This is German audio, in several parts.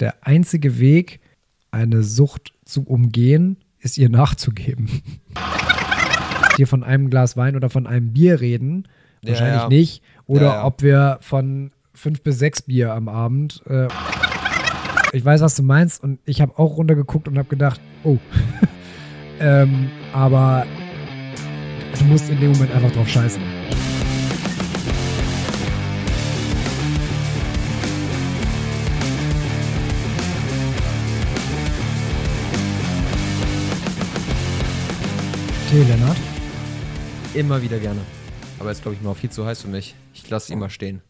der einzige Weg, eine Sucht zu umgehen, ist ihr nachzugeben. Hier von einem Glas Wein oder von einem Bier reden, Ja, wahrscheinlich ja. nicht. Oder Ja, ja. ob wir von fünf bis sechs Bier am Abend. Äh, ich weiß, was du meinst und ich habe auch runtergeguckt und habe gedacht, oh. ähm, aber du musst in dem Moment einfach drauf scheißen. Tee, Lennart. Immer wieder gerne. Aber jetzt glaube ich mal viel zu heiß für mich. Ich lasse ihn mal stehen.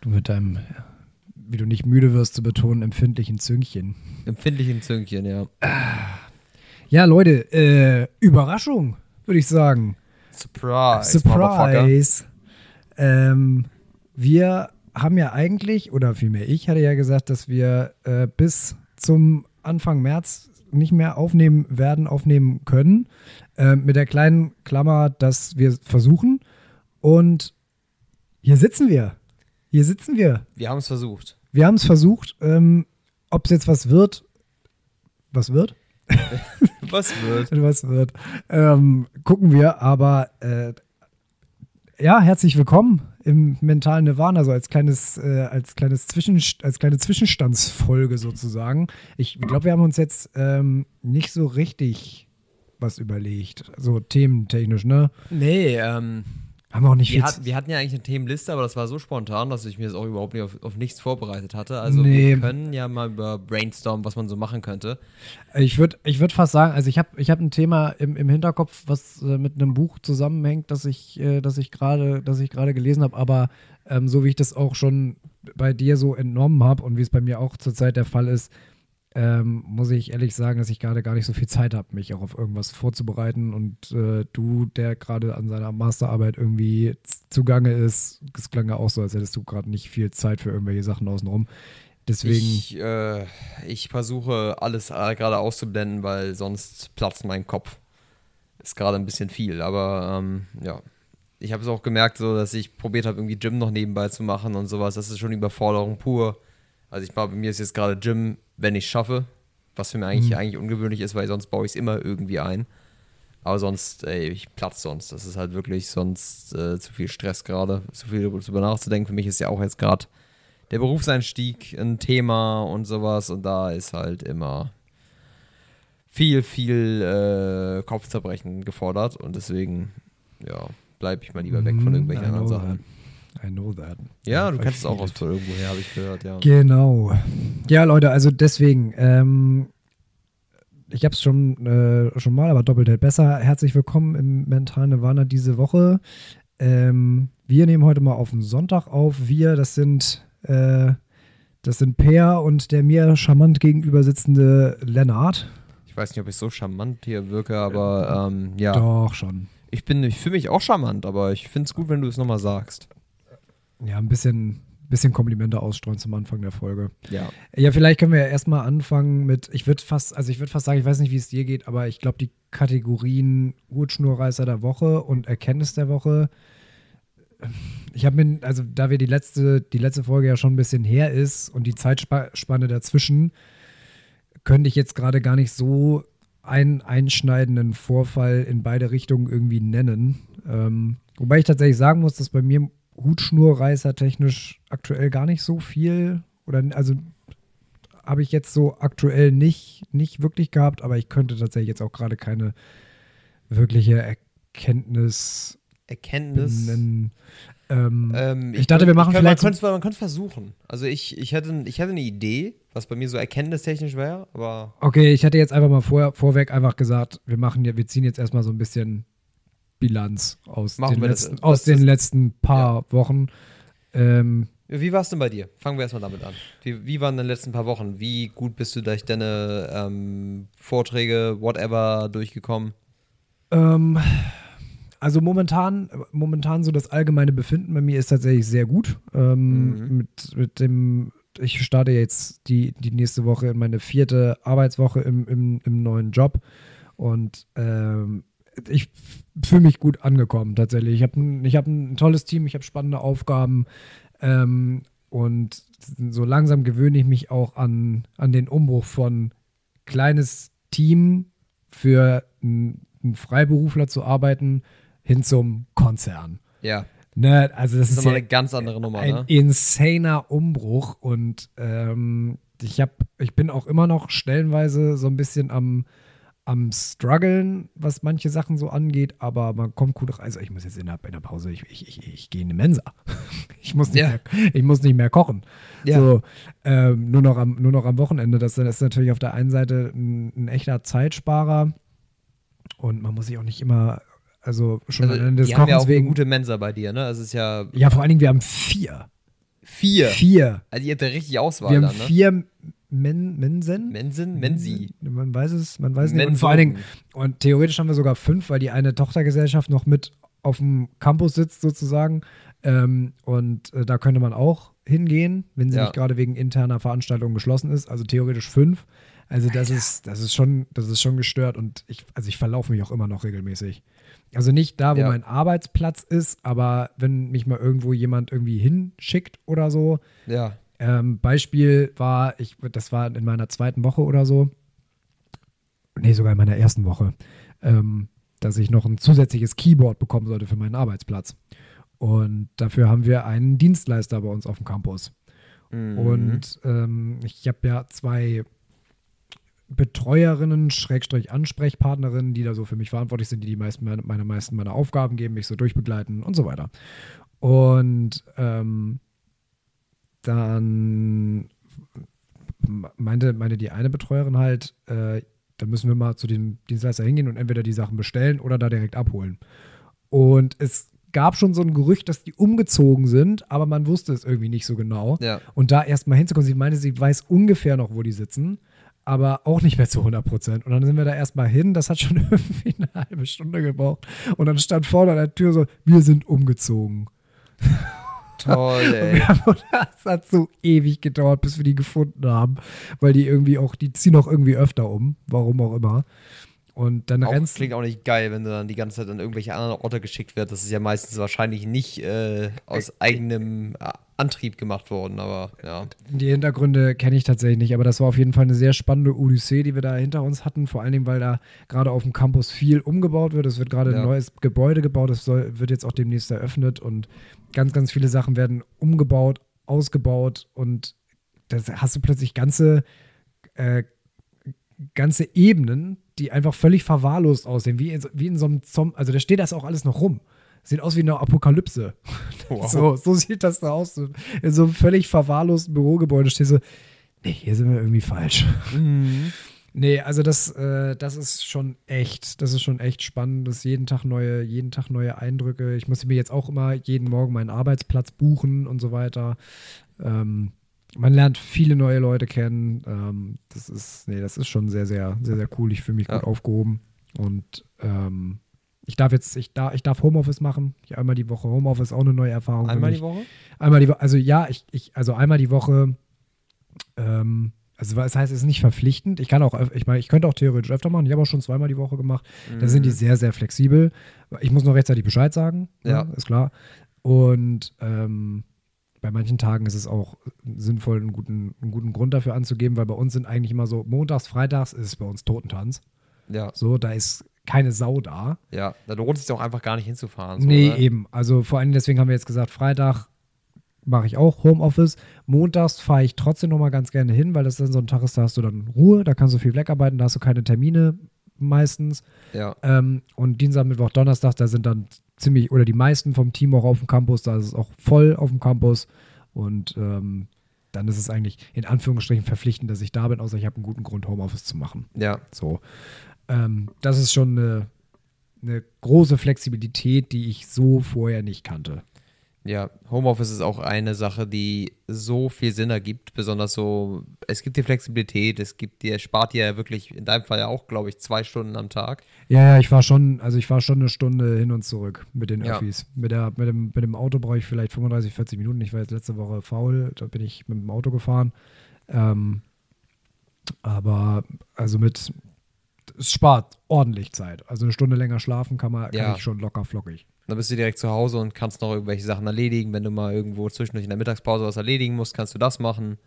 Du mit deinem, wie du nicht müde wirst zu betonen, empfindlichen Züngchen. Empfindlichen Zünkchen, ja. Ja, Leute, äh, Überraschung, würde ich sagen. Surprise. Surprise. Ähm, wir haben ja eigentlich, oder vielmehr ich hatte ja gesagt, dass wir äh, bis zum Anfang März nicht mehr aufnehmen werden, aufnehmen können. Äh, mit der kleinen Klammer, dass wir versuchen. Und hier sitzen wir. Hier sitzen wir. Wir haben es versucht. Wir haben es versucht. Ähm, Ob es jetzt was wird, was wird? Was wird? was wird. Ähm, gucken wir, aber äh, ja, herzlich willkommen im mentalen Nirvana, so als kleines, äh, als kleines Zwischen, als kleine Zwischenstandsfolge sozusagen. Ich glaube, wir haben uns jetzt ähm, nicht so richtig was überlegt, so thementechnisch, ne? Nee, ähm, Haben wir auch nicht wir, viel. wir hatten ja eigentlich eine Themenliste, aber das war so spontan, dass ich mir das auch überhaupt nicht auf, auf nichts vorbereitet hatte. Also Nee. wir können ja mal über Brainstorm, was man so machen könnte. Ich würde ich würd fast sagen, also ich habe ich hab ein Thema im, im Hinterkopf, was äh, mit einem Buch zusammenhängt, das ich, äh, das ich gerade, das ich gerade gelesen habe, aber ähm, so wie ich das auch schon bei dir so entnommen habe und wie es bei mir auch zurzeit der Fall ist, ähm, muss ich ehrlich sagen, dass ich gerade gar nicht so viel Zeit habe, mich auch auf irgendwas vorzubereiten. Und äh, du, der gerade an seiner Masterarbeit irgendwie zugange ist, es klang ja auch so, als hättest du gerade nicht viel Zeit für irgendwelche Sachen außenrum. Deswegen. Ich, äh, ich versuche alles äh, gerade auszublenden, weil sonst platzt mein Kopf. Ist gerade ein bisschen viel, aber ähm, ja. Ich habe es auch gemerkt, so, dass ich probiert habe, irgendwie Gym noch nebenbei zu machen und sowas. Das ist schon Überforderung pur. Also ich glaube, bei mir ist jetzt gerade Gym, wenn ich schaffe, was für mich eigentlich, Mhm. eigentlich ungewöhnlich ist, weil sonst baue ich es immer irgendwie ein. Aber sonst, ey, ich platz sonst. Das ist halt wirklich sonst äh, zu viel Stress gerade, zu viel darüber nachzudenken. Für mich ist ja auch jetzt gerade der Berufseinstieg ein Thema und sowas und da ist halt immer viel, viel äh, Kopfzerbrechen gefordert und deswegen, ja, bleibe ich mal lieber weg von irgendwelchen I anderen Sachen. I know that. Ja, du kennst es auch aus it. von irgendwoher, habe ich gehört, ja. Genau. Ja, Leute, also deswegen, ähm, ich habe es schon, äh, schon mal, aber doppelt hält besser. Herzlich willkommen im mentalen Nirvana diese Woche. Ähm, wir nehmen heute mal auf den Sonntag auf. Wir, das sind, äh, das sind Peer und der mir charmant gegenüber sitzende Lennart. Ich weiß nicht, ob ich so charmant hier wirke, aber ähm, ja, Doch, schon. ich bin, ich fühle mich auch charmant, aber ich finde es gut, wenn du es nochmal sagst. Ja, ein bisschen, bisschen Komplimente ausstreuen zum Anfang der Folge. Ja. Ja, vielleicht können wir ja erstmal anfangen mit, ich würde fast, also ich würde fast sagen, ich weiß nicht, wie es dir geht, aber ich glaube, die Kategorien Hutschnurreißer der Woche und Erkenntnis der Woche, ich habe mir, also da wir die letzte, die letzte Folge ja schon ein bisschen her ist und die Zeitspanne dazwischen, könnte ich jetzt gerade gar nicht so einen einschneidenden Vorfall in beide Richtungen irgendwie nennen. Ähm, wobei ich tatsächlich sagen muss, dass bei mir Hutschnurreißer technisch aktuell gar nicht so viel oder also habe ich jetzt so aktuell nicht, nicht wirklich gehabt, aber ich könnte tatsächlich jetzt auch gerade keine wirkliche Erkenntnis Erkenntnis. benennen. Ähm, Ähm, Ich dachte, wir machen kann, vielleicht Man könnte man könnte versuchen. Also ich, ich, hätte, ich hätte eine Idee, was bei mir so erkenntnistechnisch wäre, aber okay, ich hätte jetzt einfach mal vor, vorweg einfach gesagt, wir machen ja, wir ziehen jetzt erstmal so ein bisschen Bilanz aus, Machen den das. letzten, Das aus den letzten paar Wochen. Ähm, wie war es denn bei dir? Fangen wir erstmal damit an. Wie, wie waren deine letzten paar Wochen? Wie gut bist du durch deine ähm, Vorträge, whatever, durchgekommen? Ähm, also momentan, momentan so das allgemeine Befinden bei mir ist tatsächlich sehr gut. Ähm, Mhm. mit, mit dem, ich starte jetzt die, die nächste Woche in meine vierte Arbeitswoche im, im, im neuen Job und ähm, ich fühle mich gut angekommen tatsächlich. Ich habe ein, ich hab ein tolles Team, ich habe spannende Aufgaben. Ähm, und so langsam gewöhne ich mich auch an, an den Umbruch von kleines Team für einen Freiberufler zu arbeiten hin zum Konzern. Ja. Ne, also das, Das ist ist ja eine ganz andere Nummer, ein ne? insaner Umbruch und ähm, ich habe, ich bin auch immer noch stellenweise so ein bisschen am, am struggeln, was manche Sachen so angeht, aber man kommt gut rein. Also ich muss jetzt in der, in der Pause, ich, ich, ich, ich gehe in eine Mensa. Ich muss nicht, Ja. mehr, ich muss nicht mehr kochen. Ja. So, ähm, nur, noch am, nur noch am Wochenende. Das, das ist natürlich auf der einen Seite ein, ein echter Zeitsparer und man muss sich auch nicht immer, also schon Also, allein des die haben ja Kochens auch eine wegen. gute Mensa bei dir, ne? Also es ist ja Ja, vor allen Dingen, wir haben vier. vier. Vier. Also ihr habt ja richtig Auswahl Wir haben dann, ne? vier Men Mensen. Mensen? Mensi. Man weiß es, man weiß nicht. Und vor allen Dingen, und theoretisch haben wir sogar fünf, weil die eine Tochtergesellschaft noch mit auf dem Campus sitzt sozusagen. Ähm, und äh, da könnte man auch hingehen, wenn sie Ja. nicht gerade wegen interner Veranstaltungen geschlossen ist. Also theoretisch fünf. Also das ist, das ist schon, das ist schon gestört und ich, also ich verlaufe mich auch immer noch regelmäßig. Also nicht da, wo Ja. mein Arbeitsplatz ist, aber wenn mich mal irgendwo jemand irgendwie hinschickt oder so, Ja. Ähm, Beispiel war, ich, das war in meiner zweiten Woche oder so, nee, sogar in meiner ersten Woche, ähm, dass ich noch ein zusätzliches Keyboard bekommen sollte für meinen Arbeitsplatz. Und dafür haben wir einen Dienstleister bei uns auf dem Campus. Mhm. Und ähm, ich habe ja zwei Betreuerinnen, Schrägstrich Ansprechpartnerinnen, die da so für mich verantwortlich sind, die die meisten meine, meine meisten meiner Aufgaben geben, mich so durchbegleiten und so weiter. Und ähm, dann meinte, meinte die eine Betreuerin halt, äh, da müssen wir mal zu dem Dienstleister hingehen und entweder die Sachen bestellen oder da direkt abholen. Und es gab schon so ein Gerücht, dass die umgezogen sind, aber man wusste es irgendwie nicht so genau. Ja. Und da erstmal hinzukommen, sie meinte, sie weiß ungefähr noch, wo die sitzen, aber auch nicht mehr zu 100 Prozent. Und dann sind wir da erstmal hin, das hat schon irgendwie eine halbe Stunde gebraucht. Und dann stand vorne an der Tür so, wir sind umgezogen. Toll, ey. das hat so ewig gedauert, bis wir die gefunden haben, weil die irgendwie auch, die ziehen auch irgendwie öfter um, warum auch immer. Und dann Auch, rennst klingt auch nicht geil, wenn du dann die ganze Zeit an irgendwelche anderen Orte geschickt wird. Das ist ja meistens wahrscheinlich nicht äh, aus eigenem äh, Antrieb gemacht worden, aber ja. Die Hintergründe kenne ich tatsächlich nicht, aber das war auf jeden Fall eine sehr spannende Odyssee, die wir da hinter uns hatten. Vor allen Dingen, weil da gerade auf dem Campus viel umgebaut wird. Es wird gerade Ja. ein neues Gebäude gebaut, das soll, wird jetzt auch demnächst eröffnet und ganz, ganz viele Sachen werden umgebaut, ausgebaut und da hast du plötzlich ganze, äh, ganze Ebenen, die einfach völlig verwahrlost aussehen, wie in, so- wie in so einem Zombie. Also da steht das auch alles noch rum. Sieht aus wie eine Apokalypse. Wow. So, so sieht das da aus. In so einem völlig verwahrlosten Bürogebäude steht so, nee, hier sind wir irgendwie falsch. Mhm. Nee, also das, äh, das ist schon echt, das ist schon echt spannend. Das ist jeden Tag neue, jeden Tag neue Eindrücke. Ich muss mir jetzt auch immer jeden Morgen meinen Arbeitsplatz buchen und so weiter. Ähm, man lernt viele neue Leute kennen. Ähm, das ist, nee, das ist schon sehr, sehr, sehr, sehr cool. Ich fühle mich Ja. gut aufgehoben. Und ähm, ich darf jetzt, ich darf, ich darf Homeoffice machen. Ich einmal die Woche Homeoffice, auch eine neue Erfahrung. Einmal die Woche? Einmal die Woche, also ja, ich, ich, also einmal die Woche, ähm, also das heißt, es ist nicht verpflichtend. Ich kann auch, ich meine, ich könnte auch theoretisch öfter machen. Ich habe auch schon zweimal die Woche gemacht. Da sind die sehr, sehr flexibel. Ich muss noch rechtzeitig Bescheid sagen. Ja. ist klar. Und ähm, bei manchen Tagen ist es auch sinnvoll, einen guten, einen guten Grund dafür anzugeben, weil bei uns sind eigentlich immer so, montags, freitags ist es bei uns Totentanz. Ja, So, da ist keine Sau da. ja. Da lohnt es sich auch einfach gar nicht hinzufahren. So, nee, ne? eben. Also vor allem deswegen haben wir jetzt gesagt, Freitag mache ich auch Homeoffice. Montags fahre ich trotzdem noch mal ganz gerne hin, weil das dann so ein Tag ist, da hast du dann Ruhe, da kannst du viel wegarbeiten, da hast du keine Termine meistens. Ja, Ähm, und Dienstag, Mittwoch, Donnerstag, da sind dann ziemlich, oder die meisten vom Team auch auf dem Campus, da ist es auch voll auf dem Campus. Und ähm, dann ist es eigentlich in Anführungsstrichen verpflichtend, dass ich da bin, außer ich habe einen guten Grund, Homeoffice zu machen. ja. So. Ähm, das ist schon eine, eine große Flexibilität, die ich so vorher nicht kannte. Ja, Homeoffice ist auch eine Sache, die so viel Sinn ergibt, besonders so, es gibt dir Flexibilität, es gibt dir, spart dir ja wirklich, in deinem Fall ja auch, glaube ich, zwei Stunden am Tag. Ja, ja, ich war schon, also ich war schon eine Stunde hin und zurück mit den Ja. Öffis. Mit, der, mit, dem, mit dem Auto brauche ich vielleicht 35, 40 Minuten. Ich war jetzt letzte Woche faul, da bin ich mit dem Auto gefahren. Ähm, aber also mit, es spart ordentlich Zeit. Also eine Stunde länger schlafen kann man kann Ja. ich schon locker flockig. Dann bist du direkt zu Hause und kannst noch irgendwelche Sachen erledigen. Wenn du mal irgendwo zwischendurch in der Mittagspause was erledigen musst, kannst du das machen.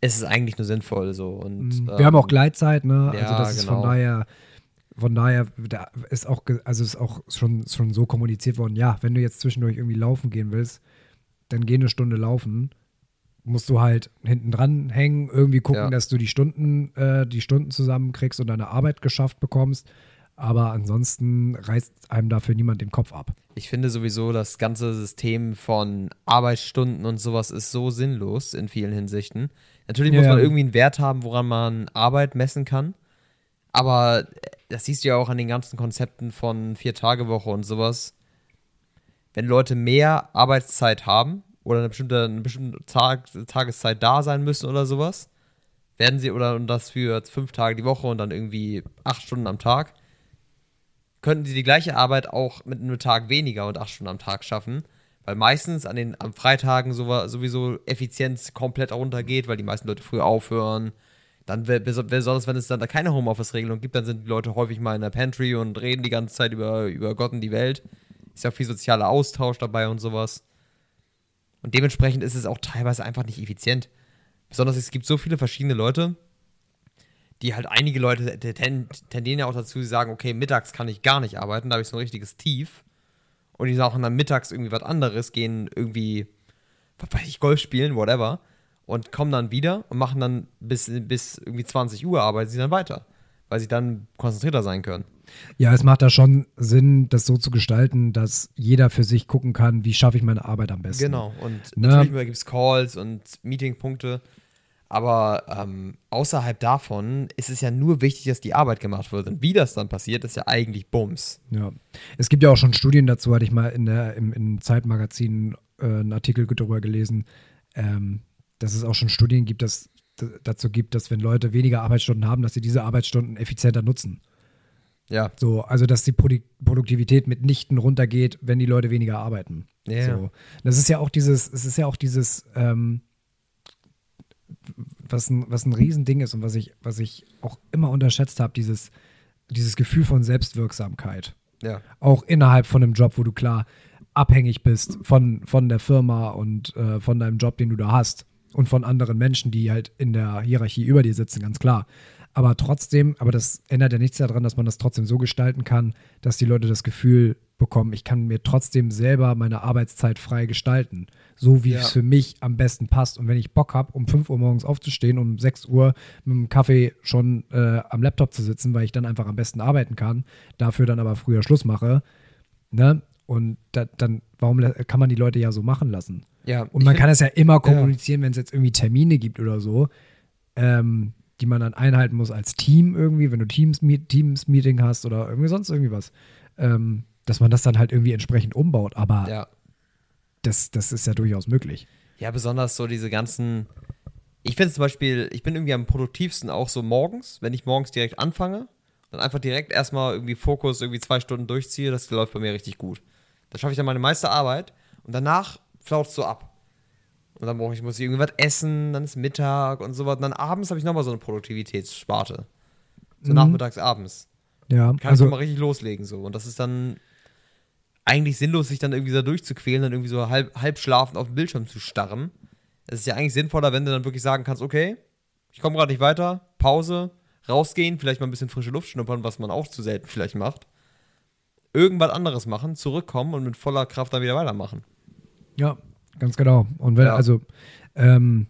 Es ist eigentlich nur sinnvoll so. Und, Mhm. Wir haben auch ähm, Gleitzeit, ne? ja, also das ist von genau. daher, von daher da ist auch, also ist auch schon, schon so kommuniziert worden, ja, wenn du jetzt zwischendurch irgendwie laufen gehen willst, dann geh eine Stunde laufen. Musst du halt hinten dran hängen, irgendwie gucken, Ja. dass du die Stunden, äh, die Stunden zusammenkriegst und deine Arbeit geschafft bekommst. Aber ansonsten reißt einem dafür niemand den Kopf ab. Ich finde sowieso, das ganze System von Arbeitsstunden und sowas ist so sinnlos in vielen Hinsichten. Natürlich muss Ja. man irgendwie einen Wert haben, woran man Arbeit messen kann. Aber das siehst du ja auch an den ganzen Konzepten von Vier-Tage-Woche und sowas. Wenn Leute mehr Arbeitszeit haben oder eine bestimmte, eine bestimmte Tag, Tageszeit da sein müssen oder sowas, werden sie, oder und das für fünf Tage die Woche und dann irgendwie acht Stunden am Tag, könnten sie die gleiche Arbeit auch mit einem Tag weniger und acht Stunden am Tag schaffen. Weil meistens an den am Freitagen so, sowieso Effizienz komplett runtergeht, weil die meisten Leute früh aufhören. Dann, besonders wenn es dann da keine Homeoffice-Regelung gibt, dann sind die Leute häufig mal in der Pantry und reden die ganze Zeit über, über Gott und die Welt. Ist ja viel sozialer Austausch dabei und sowas. Und dementsprechend ist es auch teilweise einfach nicht effizient. Besonders es gibt so viele verschiedene Leute, die halt einige Leute tendieren ja auch dazu, die sagen, okay, mittags kann ich gar nicht arbeiten, da habe ich so ein richtiges Tief. Und die sagen dann mittags irgendwie was anderes, gehen irgendwie, was weiß ich, Golf spielen, whatever. Und kommen dann wieder und machen dann bis, bis irgendwie 20 Uhr, arbeiten sie dann weiter. Weil sie dann konzentrierter sein können. Ja, es macht da schon Sinn, das so zu gestalten, dass jeder für sich gucken kann, wie schaffe ich meine Arbeit am besten. Genau. Und Ne? natürlich gibt es Calls und Meetingpunkte. Aber ähm, außerhalb davon ist es ja nur wichtig, dass die Arbeit gemacht wird. Und wie das dann passiert, ist ja eigentlich Bums. Ja. Es gibt ja auch schon Studien dazu, hatte ich mal in der, im, im Zeitmagazin äh, einen Artikel darüber gelesen, ähm, dass es auch schon Studien gibt, dass dazu gibt, dass wenn Leute weniger Arbeitsstunden haben, dass sie diese Arbeitsstunden effizienter nutzen. Ja. So, also dass die Produ Produktivität mitnichten runtergeht, wenn die Leute weniger arbeiten. Ja. So. Das ist ja auch dieses, es ist ja auch dieses, ähm, was ein, was ein Riesending ist und was ich, was ich auch immer unterschätzt habe, dieses, dieses Gefühl von Selbstwirksamkeit. Ja. Auch innerhalb von einem Job, wo du klar abhängig bist von, von der Firma und äh, von deinem Job, den du da hast und von anderen Menschen, die halt in der Hierarchie über dir sitzen, ganz klar. Aber trotzdem, aber das ändert ja nichts daran, dass man das trotzdem so gestalten kann, dass die Leute das Gefühl bekommen, ich kann mir trotzdem selber meine Arbeitszeit frei gestalten, so wie Ja. es für mich am besten passt. Und wenn ich Bock habe, um 5 Uhr morgens aufzustehen, um 6 Uhr mit dem Kaffee schon äh, am Laptop zu sitzen, weil ich dann einfach am besten arbeiten kann, dafür dann aber früher Schluss mache, ne? Und da, dann, warum kann man die Leute ja so machen lassen? Ja. Und man kann es ja immer kommunizieren, wenn es jetzt irgendwie Termine gibt oder so, ähm, die man dann einhalten muss als Team irgendwie, wenn du Teams, Teams Meeting hast oder irgendwie sonst irgendwie was, ähm, dass man das dann halt irgendwie entsprechend umbaut. Aber Ja. das, das ist ja durchaus möglich. Ja, besonders so diese ganzen. Ich finde zum Beispiel, ich bin irgendwie am produktivsten auch so morgens, wenn ich morgens direkt anfange, dann einfach direkt erstmal irgendwie Fokus irgendwie zwei Stunden durchziehe, das läuft bei mir richtig gut. Da schaffe ich dann meine meiste Arbeit und danach flaut es so ab. Und dann brauche ich, muss ich irgendwas essen, dann ist Mittag und so was. Und dann abends habe ich nochmal so eine Produktivitätssparte. So Mhm. nachmittags, abends. Ja, Kann ich also nochmal richtig loslegen so. Und das ist dann eigentlich sinnlos, sich dann irgendwie da durchzuquälen, dann irgendwie so halb, halb schlafend auf den Bildschirm zu starren. Es ist ja eigentlich sinnvoller, wenn du dann wirklich sagen kannst, okay, ich komme gerade nicht weiter, Pause, rausgehen, vielleicht mal ein bisschen frische Luft schnuppern, was man auch zu selten vielleicht macht. Irgendwas anderes machen, zurückkommen und mit voller Kraft dann wieder weitermachen. Ja, ganz genau. Und wenn, Ja. also, ähm,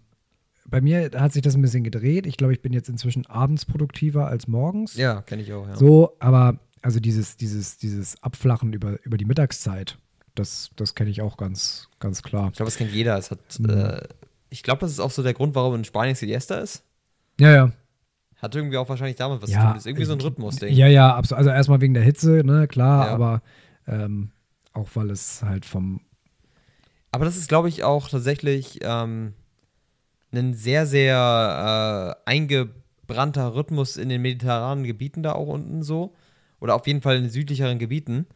bei mir hat sich das ein bisschen gedreht. Ich glaube, ich bin jetzt inzwischen abends produktiver als morgens. Ja, kenne ich auch, ja. So, aber also dieses, dieses, dieses Abflachen über, über die Mittagszeit, das, das kenne ich auch ganz, ganz klar. Ich glaube, das kennt jeder. Es hat, Mhm. äh, ich glaube, das ist auch so der Grund, warum in Spanien Siesta ist. Ja, ja. Hat irgendwie auch wahrscheinlich damit was Ja, zu tun. Das ist irgendwie so ein Rhythmus-Ding. Ja, ja, absolut. Also erstmal wegen der Hitze, ne, klar, Ja. aber ähm, auch weil es halt vom Aber das ist, glaube ich, auch tatsächlich ähm, ein sehr, sehr äh, eingebrannter Rhythmus in den mediterranen Gebieten da auch unten so. Oder auf jeden Fall in den südlicheren Gebieten.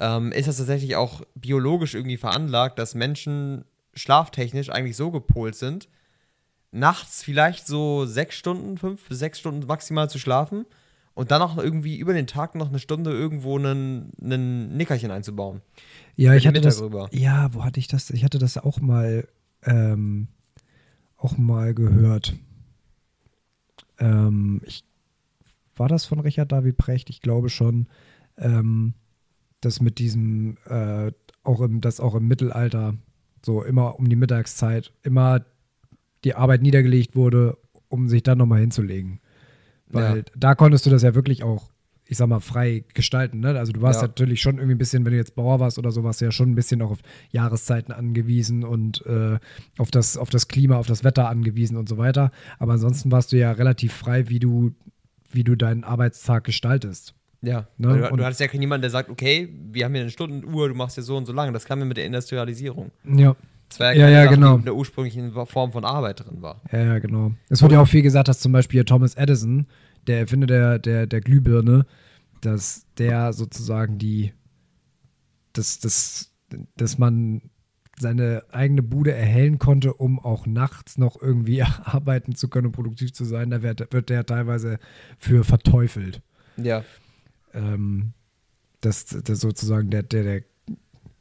Ähm, ist das tatsächlich auch biologisch irgendwie veranlagt, dass Menschen schlaftechnisch eigentlich so gepolt sind, nachts vielleicht so sechs Stunden, fünf bis sechs Stunden maximal zu schlafen und dann noch irgendwie über den Tag noch eine Stunde irgendwo einen, einen Nickerchen einzubauen. Ja, ich hatte das. Rüber. Ja, wo hatte ich das? Ich hatte das auch mal, ähm, auch mal gehört. Ähm, ich, war das von Richard David Precht? Ich glaube schon, ähm, dass mit diesem, äh, auch im, dass auch im Mittelalter so immer um die Mittagszeit immer die Arbeit niedergelegt wurde, um sich dann nochmal hinzulegen. Weil Ja. da konntest du das ja wirklich auch, ich sag mal, frei gestalten. Ne? Also du warst Ja. natürlich schon irgendwie ein bisschen, wenn du jetzt Bauer warst oder so, warst du ja schon ein bisschen auch auf Jahreszeiten angewiesen und äh, auf, das, auf das Klima, auf das Wetter angewiesen und so weiter. Aber ansonsten warst du ja relativ frei, wie du, wie du deinen Arbeitstag gestaltest. Ja, Ne, du, und- du hattest ja niemanden, der sagt, okay, wir haben hier eine Stundenuhr, du machst ja so und so lange. Das kam ja mit der Industrialisierung. Ja. Das war Ja, keine ja, Sache, genau. die in der ursprünglichen Form von Arbeit drin war. Ja, ja, genau. Es wurde ja auch viel gesagt, dass zum Beispiel Thomas Edison, der Erfinder der, der, der Glühbirne, dass der sozusagen die, dass, dass, dass man seine eigene Bude erhellen konnte, um auch nachts noch irgendwie arbeiten zu können und produktiv zu sein. Da wird, wird der teilweise für verteufelt. Ja, Ähm, das, das sozusagen der, der, der,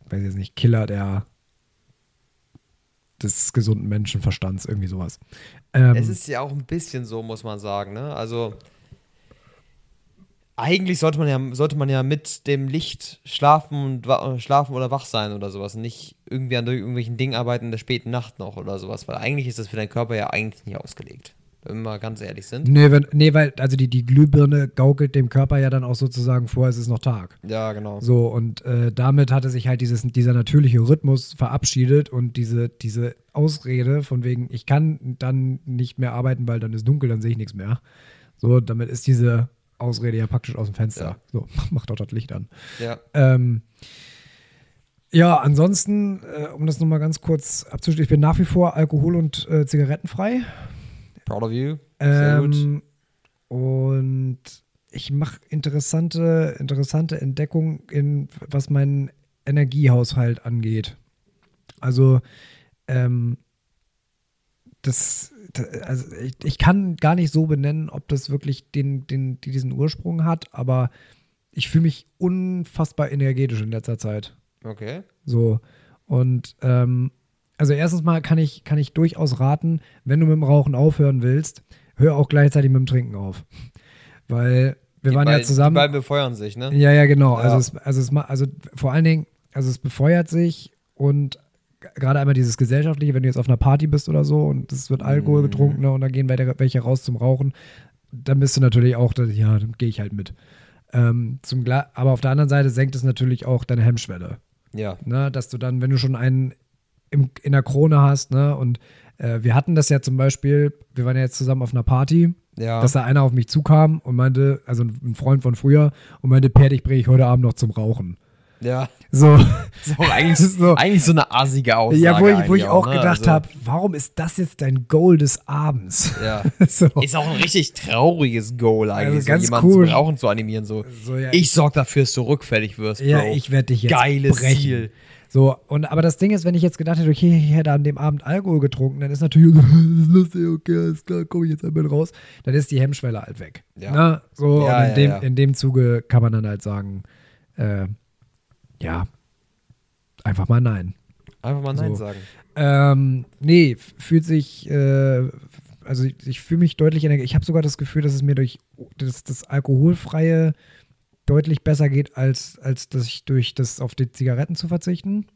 weiß ich jetzt nicht, Killer der des gesunden Menschenverstands, irgendwie sowas. Ähm, es ist ja auch ein bisschen so, muss man sagen. Ne? Also eigentlich sollte man ja, sollte man ja mit dem Licht schlafen und schlafen oder wach sein oder sowas. Und nicht irgendwie an irgendwelchen Dingen arbeiten in der späten Nacht noch oder sowas, weil eigentlich ist das für deinen Körper ja eigentlich nicht ausgelegt. Wenn wir mal ganz ehrlich sind. Nee, wenn, nee, weil, also die, die Glühbirne gaukelt dem Körper ja dann auch sozusagen vor, es ist noch Tag. Ja, genau. So, und äh, damit hatte sich halt dieses, dieser natürliche Rhythmus verabschiedet und diese, diese Ausrede von wegen, ich kann dann nicht mehr arbeiten, weil dann ist dunkel, dann sehe ich nichts mehr. So, damit ist diese Ausrede ja praktisch aus dem Fenster. Ja. So, mach doch das Licht an. Ja. Ähm, ja, ansonsten, äh, um das nochmal ganz kurz abzuschließen, ich bin nach wie vor alkohol- und äh, zigarettenfrei. Proud of you. Sehr gut. Ähm, und ich mache interessante, interessante Entdeckungen in was meinen Energiehaushalt angeht. Also ähm, das, da- also ich, ich kann gar nicht so benennen, ob das wirklich den, den, diesen Ursprung hat, aber ich fühle mich unfassbar energetisch in letzter Zeit. Okay. So. Und ähm, also erstens mal kann ich, kann ich durchaus raten, wenn du mit dem Rauchen aufhören willst, hör auch gleichzeitig mit dem Trinken auf. Weil wir Die waren ja beiden- zusammen. Die beiden befeuern sich, ne? Ja, ja, genau. Ja. Also, es, also, es, also vor allen Dingen, also es befeuert sich und gerade einmal dieses Gesellschaftliche, wenn du jetzt auf einer Party bist oder so und es wird Alkohol Mhm. getrunken ne, und dann gehen welche, welche raus zum Rauchen, dann bist du natürlich auch, ja, dann gehe ich halt mit. Ähm, zum Gla aber auf der anderen Seite senkt es natürlich auch deine Hemmschwelle Ja. ne, dass du dann, wenn du schon einen im, in der Krone hast, ne, und äh, wir hatten das ja zum Beispiel, wir waren ja jetzt zusammen auf einer Party, Ja. dass da einer auf mich zukam und meinte, also ein ein Freund von früher, und meinte, Per, dich bringe ich heute Abend noch zum Rauchen. Ja. So, So, eigentlich, So. eigentlich so eine assige Aussage. ja, wo ich, wo ich auch ne? gedacht Also, habe, warum ist das jetzt dein Goal des Abends? Ja. so, Ist auch ein richtig trauriges Goal eigentlich, Also so ganz jemanden cool. zum Rauchen zu animieren. So, so ja, ich sorg dafür, dass du rückfällig wirst, Bro. ja, ich werde dich jetzt Geiles brechen. Ziel. So, und aber das Ding ist, wenn ich jetzt gedacht hätte, okay, ich hätte an dem Abend Alkohol getrunken, dann ist natürlich so, das ist lustig, okay, alles klar, komme ich jetzt einmal raus. Dann ist die Hemmschwelle halt weg. Ja. Ne? So, Ja, und in, ja, dem, in dem Zuge kann man dann halt sagen, äh, ja, einfach mal nein. Einfach mal Nein So. sagen. Ähm, nee, fühlt sich, äh, also ich, ich fühle mich deutlich energetisch. Ich habe sogar das Gefühl, dass es mir durch das, das Alkoholfreie deutlich besser geht, als, als dass ich durch das auf die Zigaretten zu verzichten.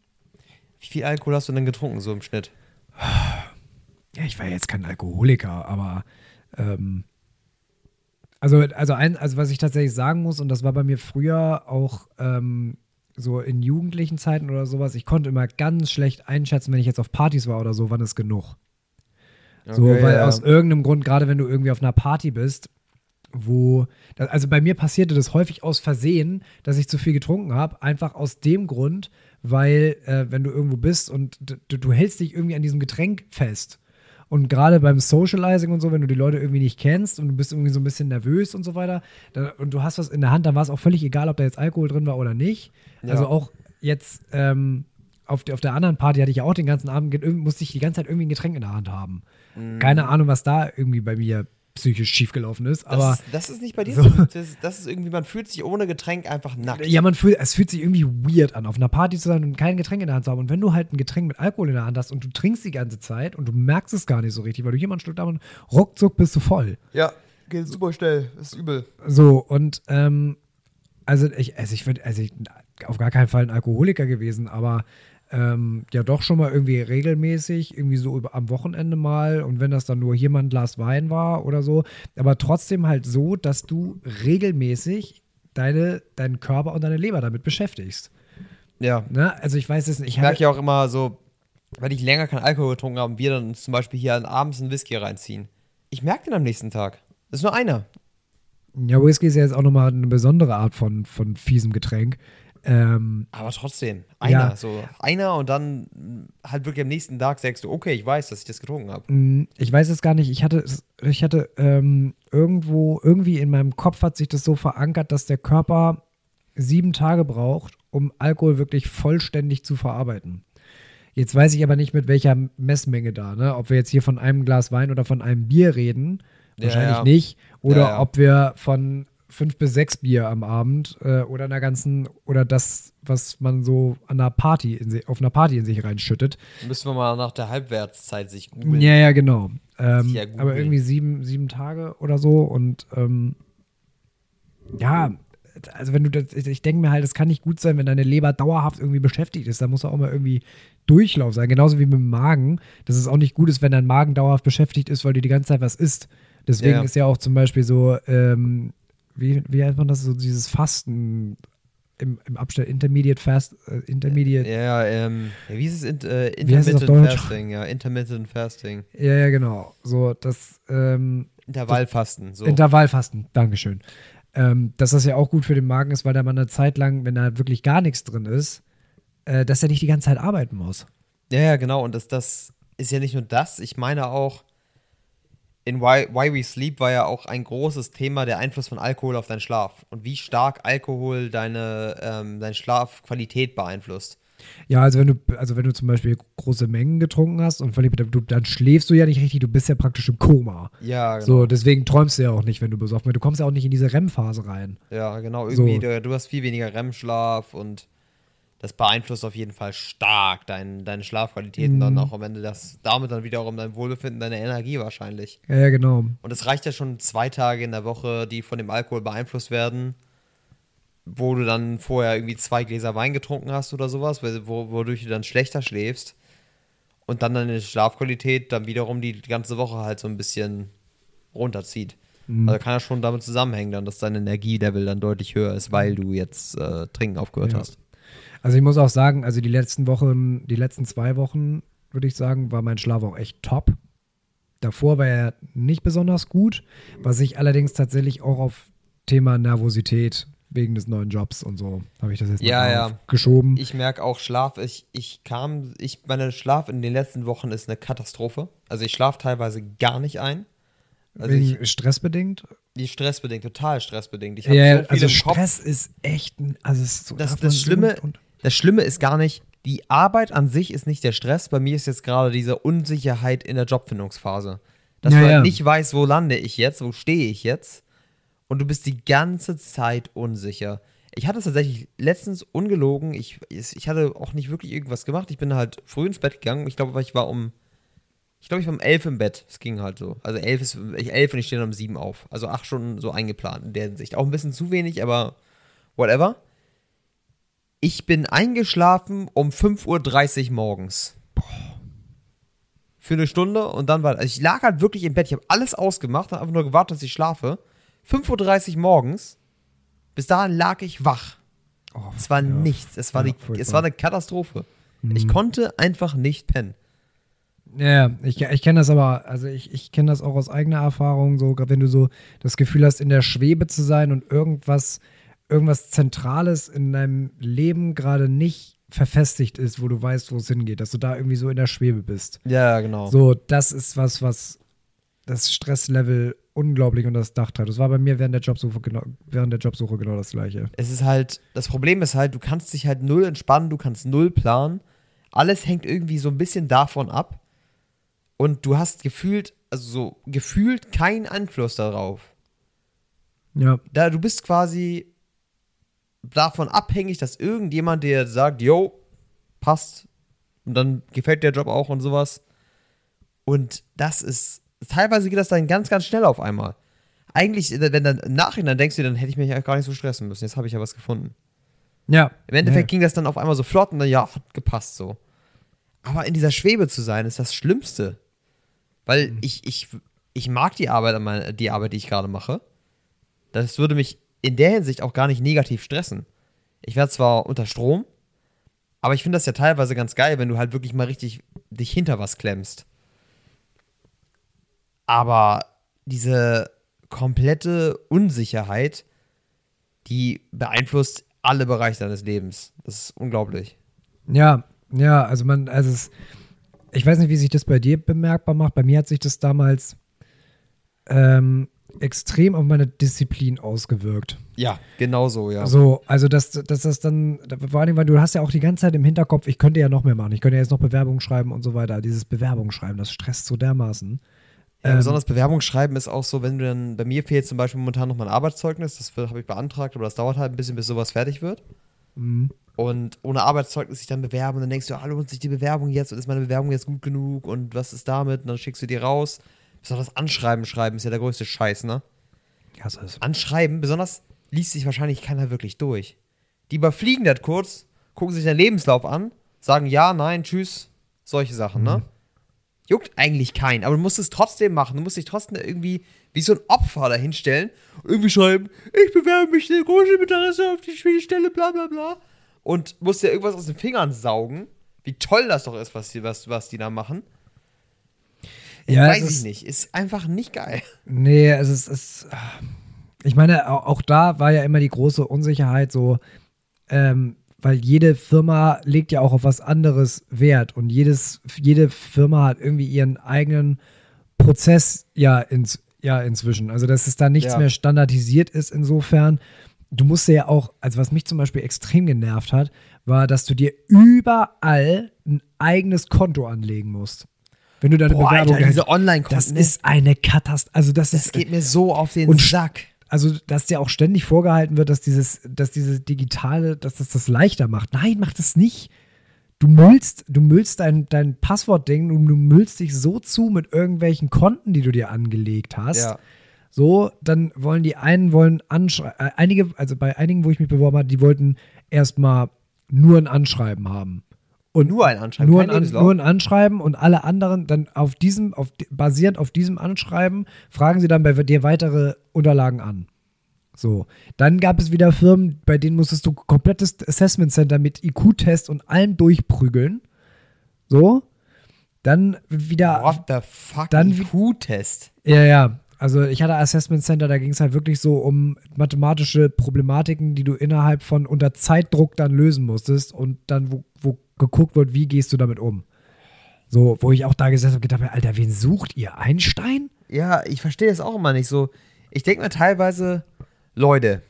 Wie viel Alkohol hast du denn getrunken, so im Schnitt? ja, ich war jetzt kein Alkoholiker, aber ähm, also, also, ein, also was ich tatsächlich sagen muss, und das war bei mir früher auch ähm, so in jugendlichen Zeiten oder sowas, ich konnte immer ganz schlecht einschätzen, wenn ich jetzt auf Partys war oder so, wann ist genug. So, Okay, weil ja. aus irgendeinem Grund, gerade wenn du irgendwie auf einer Party bist, wo, also bei mir passierte das häufig aus Versehen, dass ich zu viel getrunken habe, einfach aus dem Grund, weil äh, wenn du irgendwo bist und du, du hältst dich irgendwie an diesem Getränk fest. Und gerade beim Socializing und so, wenn du die Leute irgendwie nicht kennst und du bist irgendwie so ein bisschen nervös und so weiter, dann, und du hast was in der Hand, dann war es auch völlig egal, ob da jetzt Alkohol drin war oder nicht. Ja. Also auch jetzt ähm, auf, der- auf der anderen Party hatte ich ja auch den ganzen Abend, musste ich die ganze Zeit irgendwie ein Getränk in der Hand haben. Mhm. Keine Ahnung, was da irgendwie bei mir psychisch schiefgelaufen ist. Das, Aber ist, das ist nicht bei dir So. Das, ist- das ist irgendwie, man fühlt sich ohne Getränk einfach nackt. ja, man fühlt, es fühlt sich irgendwie weird an, auf einer Party zu sein und kein Getränk in der Hand zu haben. Und wenn du halt ein Getränk mit Alkohol in der Hand hast und du trinkst die ganze Zeit und du merkst es gar nicht so richtig, weil du jemanden Schluck da und ruckzuck bist du voll. Ja, geht super schnell. Ist übel. So, und ähm, also ich, also ich würde, also ich auf gar keinen Fall ein Alkoholiker gewesen, aber ähm, ja doch schon mal irgendwie regelmäßig, irgendwie so über, am Wochenende mal und wenn das dann nur hier mal ein Glas Wein war oder so, aber trotzdem halt so, dass du regelmäßig deine, deinen Körper und deine Leber damit beschäftigst. Ja. Ne? Also ich weiß es nicht. Ich merke ja auch immer so, wenn ich länger keinen Alkohol getrunken habe und wir dann zum Beispiel hier abends einen Whisky reinziehen. Ich merke den am nächsten Tag. Das ist nur einer. ja, Whisky ist ja jetzt auch nochmal eine besondere Art von, von fiesem Getränk. Ähm, Aber trotzdem, einer. Ja. So, einer und dann halt wirklich am nächsten Tag sagst du, okay, ich weiß, dass ich das getrunken habe. Mm, Ich weiß es gar nicht. Ich hatte, ich hatte ähm, irgendwo, irgendwie in meinem Kopf hat sich das so verankert, dass der Körper sieben Tage braucht, um Alkohol wirklich vollständig zu verarbeiten. Jetzt weiß ich aber nicht, mit welcher Messmenge da, ne? Ob wir jetzt hier von einem Glas Wein oder von einem Bier reden. Ja, Wahrscheinlich ja. nicht. Oder Ja, ja. ob wir von fünf bis sechs Bier am Abend äh, oder einer ganzen, oder das, was man so an einer Party in, si- auf einer Party in sich reinschüttet. Müssen wir mal nach der Halbwertszeit sich googeln. Ja, ja, genau. Ähm, Ja, aber irgendwie sieben, sieben Tage oder so und ähm, ja, also wenn du das, ich denke mir halt, es kann nicht gut sein, wenn deine Leber dauerhaft irgendwie beschäftigt ist. Da muss auch mal irgendwie Durchlauf sein. Genauso wie mit dem Magen, dass es auch nicht gut ist, wenn dein Magen dauerhaft beschäftigt ist, weil du die ganze Zeit was isst. Deswegen Ja. ist ja auch zum Beispiel so, ähm, wie, wie nennt man das, so dieses Fasten im, im Abstand, Intermediate Fast, äh, Intermediate, Ja, ja, ähm, ja, wie ist es? In, äh, Intermittent? Fasting, ja, Intermittent Fasting. ja, ja, genau. So, das, ähm, Intervallfasten, so. Intervallfasten, Dankeschön. Ähm, dass das ja auch gut für den Magen ist, weil da man eine Zeit lang, wenn da wirklich gar nichts drin ist, äh, dass er nicht die ganze Zeit arbeiten muss. Ja, ja, genau. Und das, das ist ja nicht nur das. Ich meine auch, in Why, Why We Sleep war ja auch ein großes Thema der Einfluss von Alkohol auf deinen Schlaf und wie stark Alkohol deine, ähm, deine Schlafqualität beeinflusst. Ja, also wenn du, also wenn du zum Beispiel große Mengen getrunken hast und von du, dann schläfst du ja nicht richtig, du bist ja praktisch im Koma. Ja, genau. So, deswegen träumst du ja auch nicht, wenn du besoffen bist. Du kommst ja auch nicht in diese REM-Phase rein. ja, genau. So. Irgendwie, du, du hast viel weniger REM-Schlaf und das beeinflusst auf jeden Fall stark dein, deine Schlafqualität und Mhm. dann auch am Ende das, damit dann wiederum dein Wohlbefinden, deine Energie wahrscheinlich. Ja, ja, genau. Und es reicht ja schon zwei Tage in der Woche, die von dem Alkohol beeinflusst werden, wo du dann vorher irgendwie zwei Gläser Wein getrunken hast oder sowas, wodurch du dann schlechter schläfst. Und dann deine Schlafqualität dann wiederum die ganze Woche halt so ein bisschen runterzieht. Mhm. Also kann ja schon damit zusammenhängen, dann, dass dein Energielevel dann deutlich höher ist, weil du jetzt äh, Trinken aufgehört Ja. hast. Also ich muss auch sagen, also die letzten Wochen, die letzten zwei Wochen, würde ich sagen, war mein Schlaf auch echt top. Davor war er nicht besonders gut, was ich allerdings tatsächlich auch auf Thema Nervosität wegen des neuen Jobs und so habe ich das jetzt Ja, ja. geschoben. Ich merke auch Schlaf, ich, ich kam, ich, meine Schlaf in den letzten Wochen ist eine Katastrophe. Also ich schlafe teilweise gar nicht ein. Also ich, stressbedingt. die stressbedingt, total stressbedingt. Ich Ja, so also im Kopf. Stress ist echt, ein- also es ist so Das, das, Schlimme, und- das Schlimme ist gar nicht, die Arbeit an sich ist nicht der Stress. Bei mir ist jetzt gerade diese Unsicherheit in der Jobfindungsphase. Dass Ja, du halt ja. nicht weißt, wo lande ich jetzt, wo stehe ich jetzt. Und du bist die ganze Zeit unsicher. Ich hatte es tatsächlich letztens ungelogen. Ich, ich hatte auch nicht wirklich irgendwas gemacht. Ich bin halt früh ins Bett gegangen. Ich glaube, ich war um. Ich glaube, ich war um elf im Bett. Es ging halt so. Also elf ist ich elf und ich stehe dann um sieben auf. Also acht Stunden so eingeplant in der Hinsicht. Auch ein bisschen zu wenig, aber whatever. Ich bin eingeschlafen um 5.30 Uhr morgens. Für eine Stunde und dann war. Also ich lag halt wirklich im Bett. Ich habe alles ausgemacht, habe einfach nur gewartet, dass ich schlafe. 5.30 Uhr morgens. Bis dahin lag ich wach. Oh, Es war ja. nichts. Es war, Ja, die, es war eine Katastrophe. Ich Mhm. konnte einfach nicht pennen. Ja, ja, ich, ich kenne das aber, also ich, ich kenne das auch aus eigener Erfahrung, so gerade wenn du so das Gefühl hast, in der Schwebe zu sein und irgendwas, irgendwas Zentrales in deinem Leben gerade nicht verfestigt ist, wo du weißt, wo es hingeht, dass du da irgendwie so in der Schwebe bist. Ja, genau. So, das ist was, was das Stresslevel unglaublich unter das Dach treibt. Das war bei mir während der Jobsuche genau, während der Jobsuche genau das gleiche. Es ist halt, das Problem ist halt, du kannst dich halt null entspannen, du kannst null planen. Alles hängt irgendwie so ein bisschen davon ab. und du hast gefühlt, also so gefühlt keinen Einfluss darauf. Ja. Da du bist quasi davon abhängig, dass irgendjemand dir sagt, yo, passt und dann gefällt der Job auch und sowas. Und das ist teilweise geht das dann ganz ganz schnell auf einmal. Eigentlich, wenn dann im Nachhinein denkst du, dann hätte ich mich ja gar nicht so stressen müssen. Jetzt habe ich ja was gefunden. Ja. Im Endeffekt ja. ging das dann auf einmal so flott und dann, ja, hat gepasst so. Aber in dieser Schwebe zu sein, ist das Schlimmste. Weil Mhm. ich, ich, ich mag die Arbeit, an meiner- die Arbeit, die ich gerade mache. Das würde mich in der Hinsicht auch gar nicht negativ stressen. Ich werde zwar unter Strom, aber ich finde das ja teilweise ganz geil, wenn du halt wirklich mal richtig dich hinter was klemmst. Aber diese komplette Unsicherheit, die beeinflusst alle Bereiche deines Lebens. Das ist unglaublich. Ja, ja, also man, also es, ich weiß nicht, wie sich das bei dir bemerkbar macht. Bei mir hat sich das damals ähm, extrem auf meine Disziplin ausgewirkt. Ja, genau so, ja. So, also dass, dass das dann, vor allem, weil du hast ja auch die ganze Zeit im Hinterkopf, ich könnte ja noch mehr machen, ich könnte ja jetzt noch Bewerbungen schreiben und so weiter. Dieses Bewerbungsschreiben, das stresst so dermaßen. Ja, Ähm, besonders Bewerbungsschreiben ist auch so, wenn du dann, bei mir fehlt zum Beispiel momentan noch mein Arbeitszeugnis, das habe ich beantragt, aber das dauert halt ein bisschen, bis sowas fertig wird. Mhm. Und ohne Arbeitszeugnis sich dann bewerben und dann denkst du, ah, lohnt sich die Bewerbung jetzt und ist meine Bewerbung jetzt gut genug und was ist damit? Und dann schickst du die raus. Besonders Anschreiben schreiben ist ja der größte Scheiß, ne? Ja, so ist. Anschreiben, besonders liest sich wahrscheinlich keiner wirklich durch. Die überfliegen das kurz, gucken sich den Lebenslauf an, sagen ja, nein, tschüss, solche Sachen, ne? Juckt eigentlich keinen, aber du musst es trotzdem machen. Du musst dich trotzdem irgendwie wie so ein Opfer dahinstellen und irgendwie schreiben, ich bewerbe mich in großem Interesse auf die schwere Stelle, bla bla bla. Und musst dir irgendwas aus den Fingern saugen. Wie toll das doch ist, was die, was, was die da machen. Ja, Weiß ich ist- nicht. Ist einfach nicht geil. Nee, es ist, es, ich meine, au- auch da war ja immer die große Unsicherheit so, ähm, weil jede Firma legt ja auch auf was anderes Wert und jedes, jede Firma hat irgendwie ihren eigenen Prozess ja, ins, ja inzwischen. Also, dass es da nichts Ja. mehr standardisiert ist insofern. Du musst ja auch, also was mich zum Beispiel extrem genervt hat, war, dass du dir überall ein eigenes Konto anlegen musst. Wenn du deine Boah, Bewerbung Alter, diese das Online-Konten, ist eine Katastrophe. Also das, das ist geht mir so auf den und Sack. also dass dir auch ständig vorgehalten wird, dass dieses, dass dieses digitale, dass das das leichter macht. Nein, macht es nicht. Du müllst, du müllst dein, dein Passwortding und du müllst dich so zu mit irgendwelchen Konten, die du dir angelegt hast. Ja. So, dann wollen die einen wollen anschreiben, äh, einige, also bei einigen, wo ich mich beworben habe, die wollten erstmal nur ein Anschreiben haben. Und Nur ein Anschreiben, nur ein, An, nur ein Anschreiben und alle anderen dann auf diesem, auf, basierend auf diesem Anschreiben, fragen sie dann bei dir weitere Unterlagen an. So. Dann gab es wieder Firmen, bei denen musstest du komplettes Assessment Center mit IQ-Test und allem durchprügeln. So. Dann wieder. What the fuck? Dann IQ-Test. Ja, ja. Also ich hatte Assessment Center, da ging es halt wirklich so um mathematische Problematiken, die du innerhalb von unter Zeitdruck dann lösen musstest und dann, wo, wo geguckt wird, wie gehst du damit um. So, wo ich auch da gesessen habe, gedacht habe, Alter, wen sucht ihr? Einstein? Ja, ich verstehe das auch immer nicht so. Ich denke mir teilweise, Leute,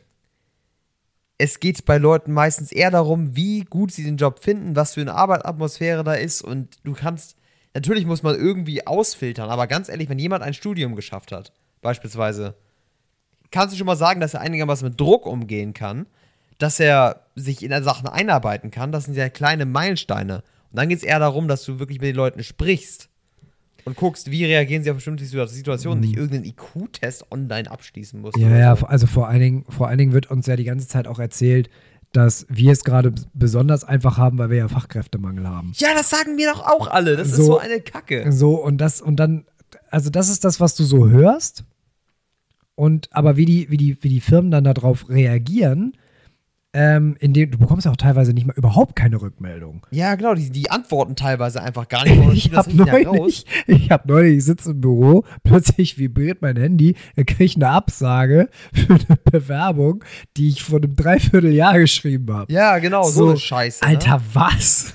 es geht bei Leuten meistens eher darum, wie gut sie den Job finden, was für eine Arbeitsatmosphäre da ist und du kannst, natürlich muss man irgendwie ausfiltern, aber ganz ehrlich, wenn jemand ein Studium geschafft hat, beispielsweise, kannst du schon mal sagen, dass er einigermaßen mit Druck umgehen kann, dass er sich in Sachen einarbeiten kann, das sind ja kleine Meilensteine. Und dann geht es eher darum, dass du wirklich mit den Leuten sprichst und guckst, wie reagieren sie auf bestimmte Situ- Situationen, nicht irgendeinen IQ-Test online abschließen musst. Ja, ja, so. also vor allen, Dingen, vor allen Dingen wird uns ja die ganze Zeit auch erzählt, dass wir es gerade besonders einfach haben, weil wir ja Fachkräftemangel haben. ja, das sagen mir doch auch alle. Das ist So- so eine Kacke. So, und das, und dann, also das ist das, was du so hörst. Und aber wie die, wie die, wie die Firmen dann darauf reagieren, ähm, indem du bekommst ja auch teilweise nicht mal überhaupt keine Rückmeldung. Ja, genau, die, die antworten teilweise einfach gar nicht. Ich habe neulich, ich habe neulich, ich sitze im Büro, plötzlich vibriert mein Handy, dann kriege ich eine Absage für eine Bewerbung, die ich vor einem Dreivierteljahr geschrieben habe. Ja, genau, so, eine Scheiße. Alter, was?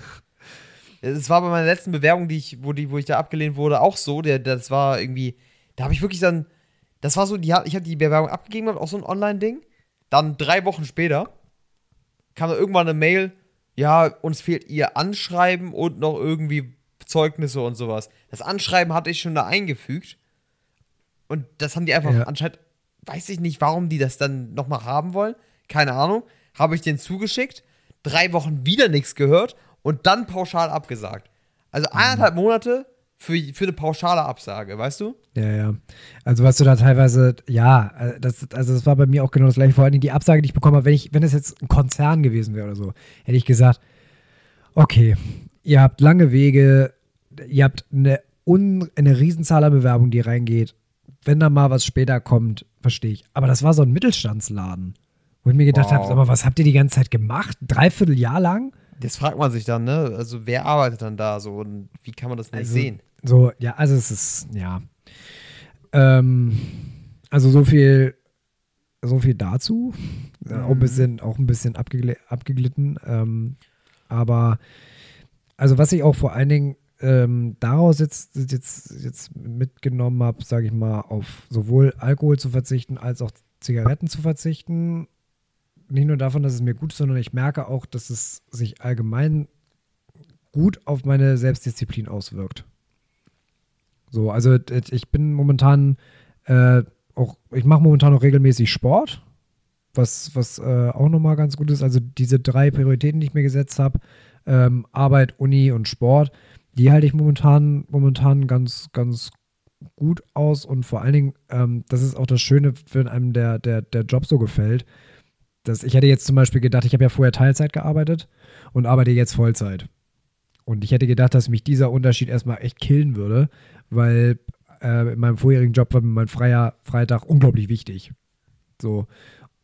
Ne? Es war bei meiner letzten Bewerbung, die ich, wo, die, wo ich da abgelehnt wurde, auch so. Der, das war irgendwie, da habe ich wirklich dann, das war so, die, ich habe die Bewerbung abgegeben, auch so ein Online-Ding. Dann drei Wochen später kam da irgendwann eine Mail, ja, uns fehlt ihr Anschreiben und noch irgendwie Zeugnisse und sowas. Das Anschreiben hatte ich schon da eingefügt. Und das haben die einfach Ja. anscheinend, weiß ich nicht, warum die das dann nochmal haben wollen. Keine Ahnung. Habe ich denen zugeschickt. Drei Wochen wieder nichts gehört und dann pauschal abgesagt. Also eineinhalb Monate für, für eine pauschale Absage, weißt du? Ja, ja. Also was du da teilweise, ja, äh, das, also das war bei mir auch genau das gleiche. Vor allen Dingen die Absage, die ich bekommen habe, wenn ich, wenn es jetzt ein Konzern gewesen wäre oder so, hätte ich gesagt, okay, ihr habt lange Wege, ihr habt eine, un, eine Riesenzahl an Bewerbungen, die reingeht. Wenn da mal was später kommt, verstehe ich. Aber das war so ein Mittelstandsladen, wo ich mir gedacht Wow. habe, aber was habt ihr die ganze Zeit gemacht? Dreiviertel Jahr lang? Das fragt man sich dann, ne? Also wer arbeitet dann da so und wie kann man das nicht Also, sehen? So, ja, also es ist, ja. Ähm, also so viel, so viel dazu. Äh, auch, ein bisschen, auch ein bisschen abgegl abgeglitten. Ähm, aber also was ich auch vor allen Dingen ähm, daraus jetzt, jetzt, jetzt mitgenommen habe, sage ich mal, auf sowohl Alkohol zu verzichten als auch Zigaretten zu verzichten. Nicht nur davon, dass es mir gut ist, sondern ich merke auch, dass es sich allgemein gut auf meine Selbstdisziplin auswirkt. So, also ich bin momentan äh, auch, ich mache momentan auch regelmäßig Sport, was, was äh, auch nochmal ganz gut ist. Also diese drei Prioritäten, die ich mir gesetzt habe, ähm, Arbeit, Uni und Sport, die halte ich momentan, momentan ganz, ganz gut aus und vor allen Dingen, ähm, das ist auch das Schöne, wenn einem der, der, der Job so gefällt. Dass ich hätte jetzt zum Beispiel gedacht, ich habe ja vorher Teilzeit gearbeitet und arbeite jetzt Vollzeit. Und ich hätte gedacht, dass mich dieser Unterschied erstmal echt killen würde, weil äh, in meinem vorherigen Job war mir mein freier Freitag unglaublich wichtig. So.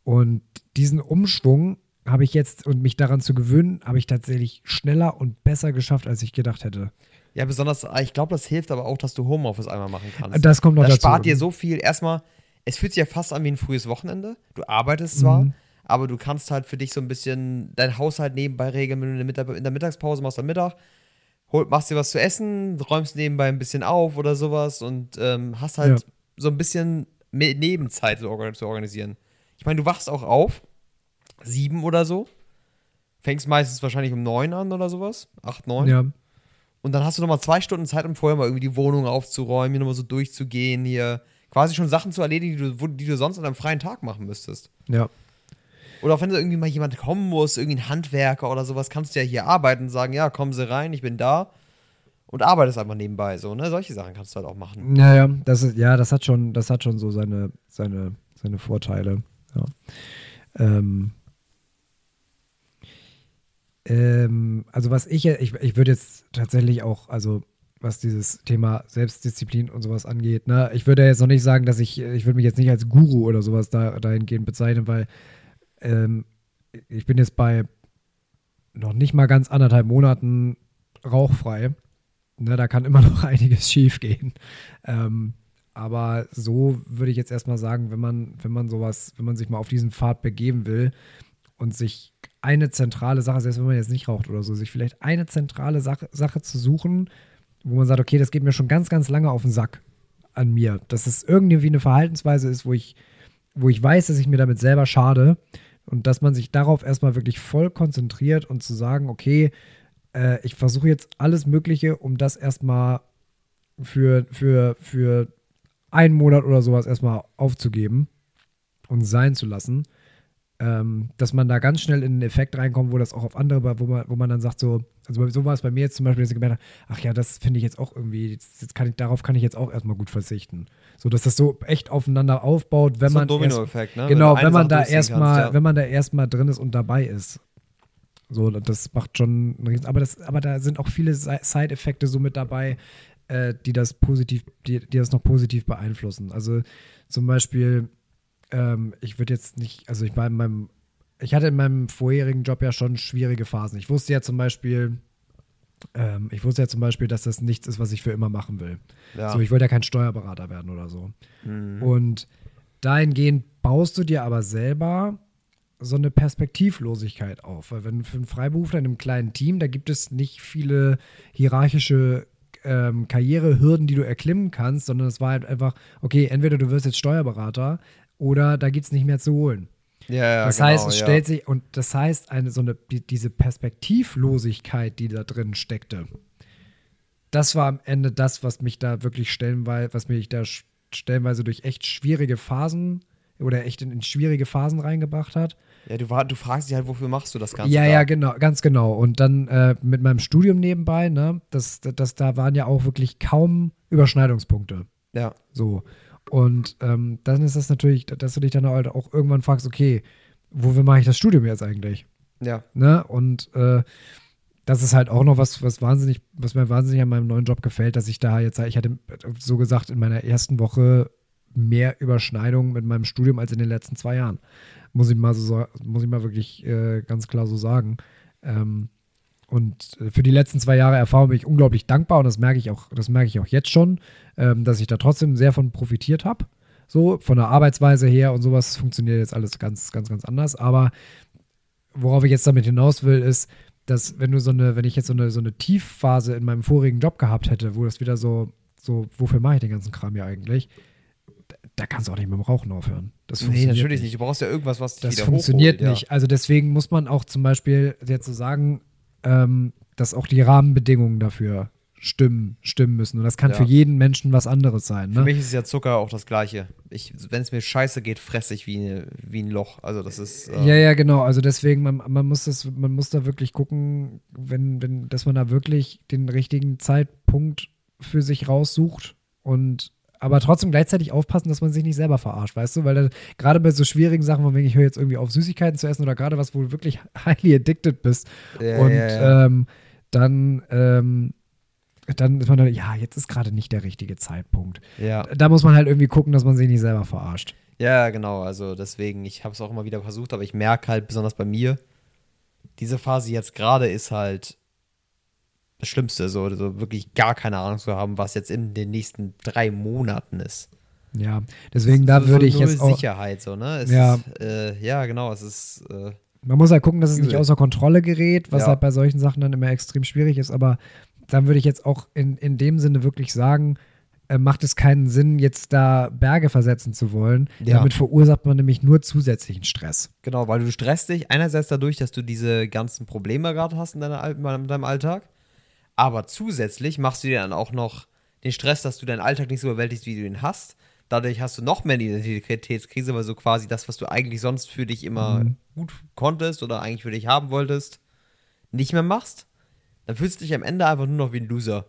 Und diesen Umschwung habe ich jetzt und mich daran zu gewöhnen, habe ich tatsächlich schneller und besser geschafft, als ich gedacht hätte. Ja, besonders, ich glaube, das hilft aber auch, dass du Homeoffice einmal machen kannst. Das kommt noch das dazu. spart dir so viel. Erstmal, es fühlt sich ja fast an wie ein frühes Wochenende. Du arbeitest zwar, Mhm. aber du kannst halt für dich so ein bisschen deinen Haushalt nebenbei regeln, wenn du in der, Mittag, in der Mittagspause machst am Mittag, hol, machst dir was zu essen, räumst nebenbei ein bisschen auf oder sowas und ähm, hast halt Ja. so ein bisschen Nebenzeit zu organ- zu organisieren. Ich meine, du wachst auch auf, sieben oder so, fängst meistens wahrscheinlich um neun an oder sowas, acht, neun. Ja. Und dann hast du nochmal zwei Stunden Zeit, um vorher mal irgendwie die Wohnung aufzuräumen, hier nochmal so durchzugehen, hier quasi schon Sachen zu erledigen, die du, die du sonst an einem freien Tag machen müsstest. Ja. Oder auch wenn da irgendwie mal jemand kommen muss, irgendwie ein Handwerker oder sowas, kannst du ja hier arbeiten und sagen, ja, kommen Sie rein, ich bin da. Und arbeitest einfach nebenbei, so, ne? Solche Sachen kannst du halt auch machen. Ja, ja, das ist, ja, das hat schon, das hat schon so seine, seine, seine Vorteile. Ja. Ähm, ähm, also was ich, ich, ich würde jetzt tatsächlich auch, also was dieses Thema Selbstdisziplin und sowas angeht, ne, ich würde jetzt noch nicht sagen, dass ich, ich würde mich jetzt nicht als Guru oder sowas da, dahingehend bezeichnen, weil ähm, ich bin jetzt bei noch nicht mal ganz anderthalb Monaten rauchfrei. Ne, da kann immer noch einiges schief gehen. Ähm, aber so würde ich jetzt erstmal sagen, wenn man, wenn man sowas, wenn man sich mal auf diesen Pfad begeben will und sich eine zentrale Sache, selbst wenn man jetzt nicht raucht oder so, sich vielleicht eine zentrale Sache, Sache zu suchen, wo man sagt, okay, das geht mir schon ganz, ganz lange auf den Sack an mir. Dass es irgendwie eine Verhaltensweise ist, wo ich, wo ich weiß, dass ich mir damit selber schade und dass man sich darauf erstmal wirklich voll konzentriert und zu sagen, okay, äh, ich versuche jetzt alles Mögliche, um das erstmal für, für, für einen Monat oder sowas erstmal aufzugeben und sein zu lassen. Ähm, dass man da ganz schnell in einen Effekt reinkommt, wo das auch auf andere, wo man, wo man dann sagt, so, also so war es bei mir jetzt zum Beispiel, dass ich gemerkt habe, ach ja, das finde ich jetzt auch irgendwie, jetzt, jetzt kann ich, darauf kann ich jetzt auch erstmal gut verzichten. So, dass das so echt aufeinander aufbaut, wenn so man. Dominoeffekt, ne? Genau, eine wenn man da erstmal, kannst, wenn man da erstmal drin ist und dabei ist. So, das macht schon einen riesen, aber das, aber da sind auch viele Si- Side-Effekte so mit dabei, äh, die das positiv, die, die das noch positiv beeinflussen. Also zum Beispiel, ähm, ich würde jetzt nicht, also ich in meinem, ich hatte in meinem vorherigen Job ja schon schwierige Phasen. Ich wusste ja zum Beispiel, ähm, ich wusste ja zum Beispiel, dass das nichts ist, was ich für immer machen will. Ja. So, ich wollte ja kein Steuerberater werden oder so. Mhm. Und dahingehend baust du dir aber selber so eine Perspektivlosigkeit auf. Weil wenn für einen Freiberufler in einem kleinen Team, da gibt es nicht viele hierarchische ähm, Karrierehürden, die du erklimmen kannst, sondern es war halt einfach, okay, entweder du wirst jetzt Steuerberater oder da gibt es nicht mehr zu holen. ja, ja, Das genau, heißt, es ja. stellt sich, und das heißt, eine, so eine, die, diese Perspektivlosigkeit, die da drin steckte, das war am Ende das, was mich da wirklich stellenweise, was mich da stellenweise durch echt schwierige Phasen oder echt in, in schwierige Phasen reingebracht hat. Ja, du, du fragst dich halt, wofür machst du das Ganze? Ja, da? ja, genau, ganz genau. Und dann äh, mit meinem Studium nebenbei, ne, das, das, da waren ja auch wirklich kaum Überschneidungspunkte. Ja. So. Und ähm, dann ist das natürlich, dass du dich dann halt auch irgendwann fragst, okay, wofür mache ich das Studium jetzt eigentlich? Ja. Ne? Und äh, das ist halt auch noch was, was wahnsinnig, was mir wahnsinnig an meinem neuen Job gefällt, dass ich da jetzt, ich hatte so gesagt in meiner ersten Woche mehr Überschneidung mit meinem Studium als in den letzten zwei Jahren. Muss ich mal so, muss ich mal wirklich äh, ganz klar so sagen. Ähm, und äh, für die letzten zwei Jahre Erfahrung bin ich unglaublich dankbar und das merke ich auch, das merke ich auch jetzt schon, ähm, dass ich da trotzdem sehr von profitiert habe. So, von der Arbeitsweise her und sowas funktioniert jetzt alles ganz, ganz, ganz anders. Aber worauf ich jetzt damit hinaus will, ist, dass wenn du so eine, wenn ich jetzt so eine, so eine Tiefphase in meinem vorigen Job gehabt hätte, wo das wieder so, so, wofür mache ich den ganzen Kram hier eigentlich? Da kannst du auch nicht mit dem Rauchen aufhören. Das nee, natürlich nicht. Du brauchst ja irgendwas, was dich das funktioniert hochholt, nicht. Ja. Also deswegen muss man auch zum Beispiel jetzt so sagen, ähm, dass auch die Rahmenbedingungen dafür stimmen, stimmen müssen. Und das kann ja. für jeden Menschen was anderes sein. Ne? Für mich ist ja Zucker auch das Gleiche. Wenn es mir scheiße geht, fresse ich wie, wie ein Loch. Also das ist. Äh ja, ja, genau. Also deswegen, man, man, muss das, man muss da wirklich gucken, wenn, wenn, dass man da wirklich den richtigen Zeitpunkt für sich raussucht und aber trotzdem gleichzeitig aufpassen, dass man sich nicht selber verarscht, weißt du? Weil gerade bei so schwierigen Sachen, von wegen ich höre jetzt irgendwie auf Süßigkeiten zu essen oder gerade was, wo du wirklich highly addicted bist ja, und ja, ja. Ähm, dann ähm, dann ist man dann, ja, jetzt ist gerade nicht der richtige Zeitpunkt. Ja. Da muss man halt irgendwie gucken, dass man sich nicht selber verarscht. Ja, genau. Also deswegen, ich habe es auch immer wieder versucht, aber ich merke halt besonders bei mir, diese Phase jetzt gerade ist halt das Schlimmste, so, so wirklich gar keine Ahnung zu haben, was jetzt in den nächsten drei Monaten ist. Ja, deswegen da würde ich jetzt auch Sicherheit so, ne? Es ja. Ist, äh, ja, genau, es ist äh, man muss halt gucken, dass es nicht außer Kontrolle gerät, was ja. halt bei solchen Sachen dann immer extrem schwierig ist, aber dann würde ich jetzt auch in, in dem Sinne wirklich sagen, äh, macht es keinen Sinn, jetzt da Berge versetzen zu wollen. Ja. Damit verursacht man nämlich nur zusätzlichen Stress. Genau, weil du stresst dich einerseits dadurch, dass du diese ganzen Probleme gerade hast in, deiner, in deinem Alltag, aber zusätzlich machst du dir dann auch noch den Stress, dass du deinen Alltag nicht so überwältigst, wie du ihn hast. Dadurch hast du noch mehr eine Identitätskrise, weil so quasi das, was du eigentlich sonst für dich immer mhm. gut konntest oder eigentlich für dich haben wolltest, nicht mehr machst dann fühlst du dich am Ende einfach nur noch wie ein Loser.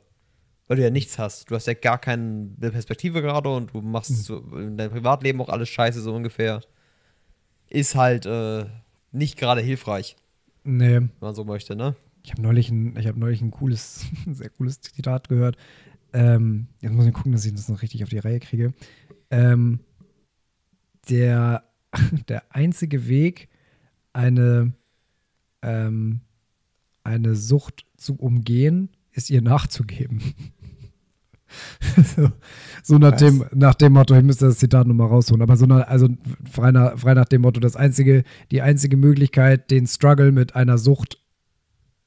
Weil du ja nichts hast. Du hast ja gar keine Perspektive gerade und du machst mhm. so in deinem Privatleben auch alles scheiße, so ungefähr. Ist halt äh, nicht gerade hilfreich. Nee. Wenn man so möchte, ne? Ich habe neulich, ein, hab neulich ein cooles, sehr cooles Zitat gehört. Ähm, jetzt muss ich gucken, dass ich das noch richtig auf die Reihe kriege. Ähm, der, der einzige Weg, eine, ähm, eine Sucht zu umgehen, ist ihr nachzugeben. so, so nach, dem, nach dem Motto, ich müsste das Zitat nochmal rausholen, aber so nach, also frei nach, frei nach dem Motto, das einzige, die einzige Möglichkeit, den Struggle mit einer Sucht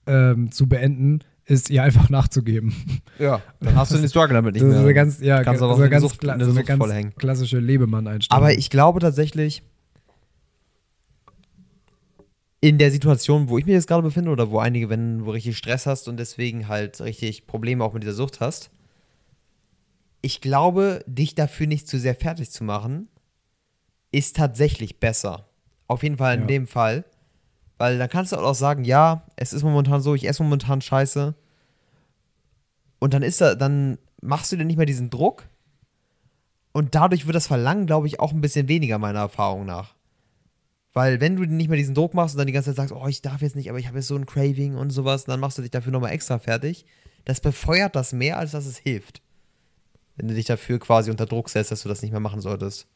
ähm, zu beenden, ist ihr einfach nachzugeben. Ja, dann hast du den Struggle damit nicht mehr. So eine ganz, ja, Kannst so eine ganz, Sucht, kla so eine ganz klassische Lebemann-Einstellung. Aber ich glaube tatsächlich, in der Situation, wo ich mich jetzt gerade befinde oder wo einige, wenn du richtig Stress hast und deswegen halt richtig Probleme auch mit dieser Sucht hast, ich glaube, dich dafür nicht zu sehr fertig zu machen, ist tatsächlich besser. Auf jeden Fall in ja. dem Fall. Weil dann kannst du auch sagen, ja, es ist momentan so, ich esse momentan Scheiße. Und dann ist da, dann machst du dir nicht mehr diesen Druck. Und dadurch wird das Verlangen, glaube ich, auch ein bisschen weniger, meiner Erfahrung nach. Weil wenn du nicht mehr diesen Druck machst und dann die ganze Zeit sagst, oh, ich darf jetzt nicht, aber ich habe jetzt so ein Craving und sowas, dann machst du dich dafür nochmal extra fertig. Das befeuert das mehr, als dass es hilft. Wenn du dich dafür quasi unter Druck setzt, dass du das nicht mehr machen solltest.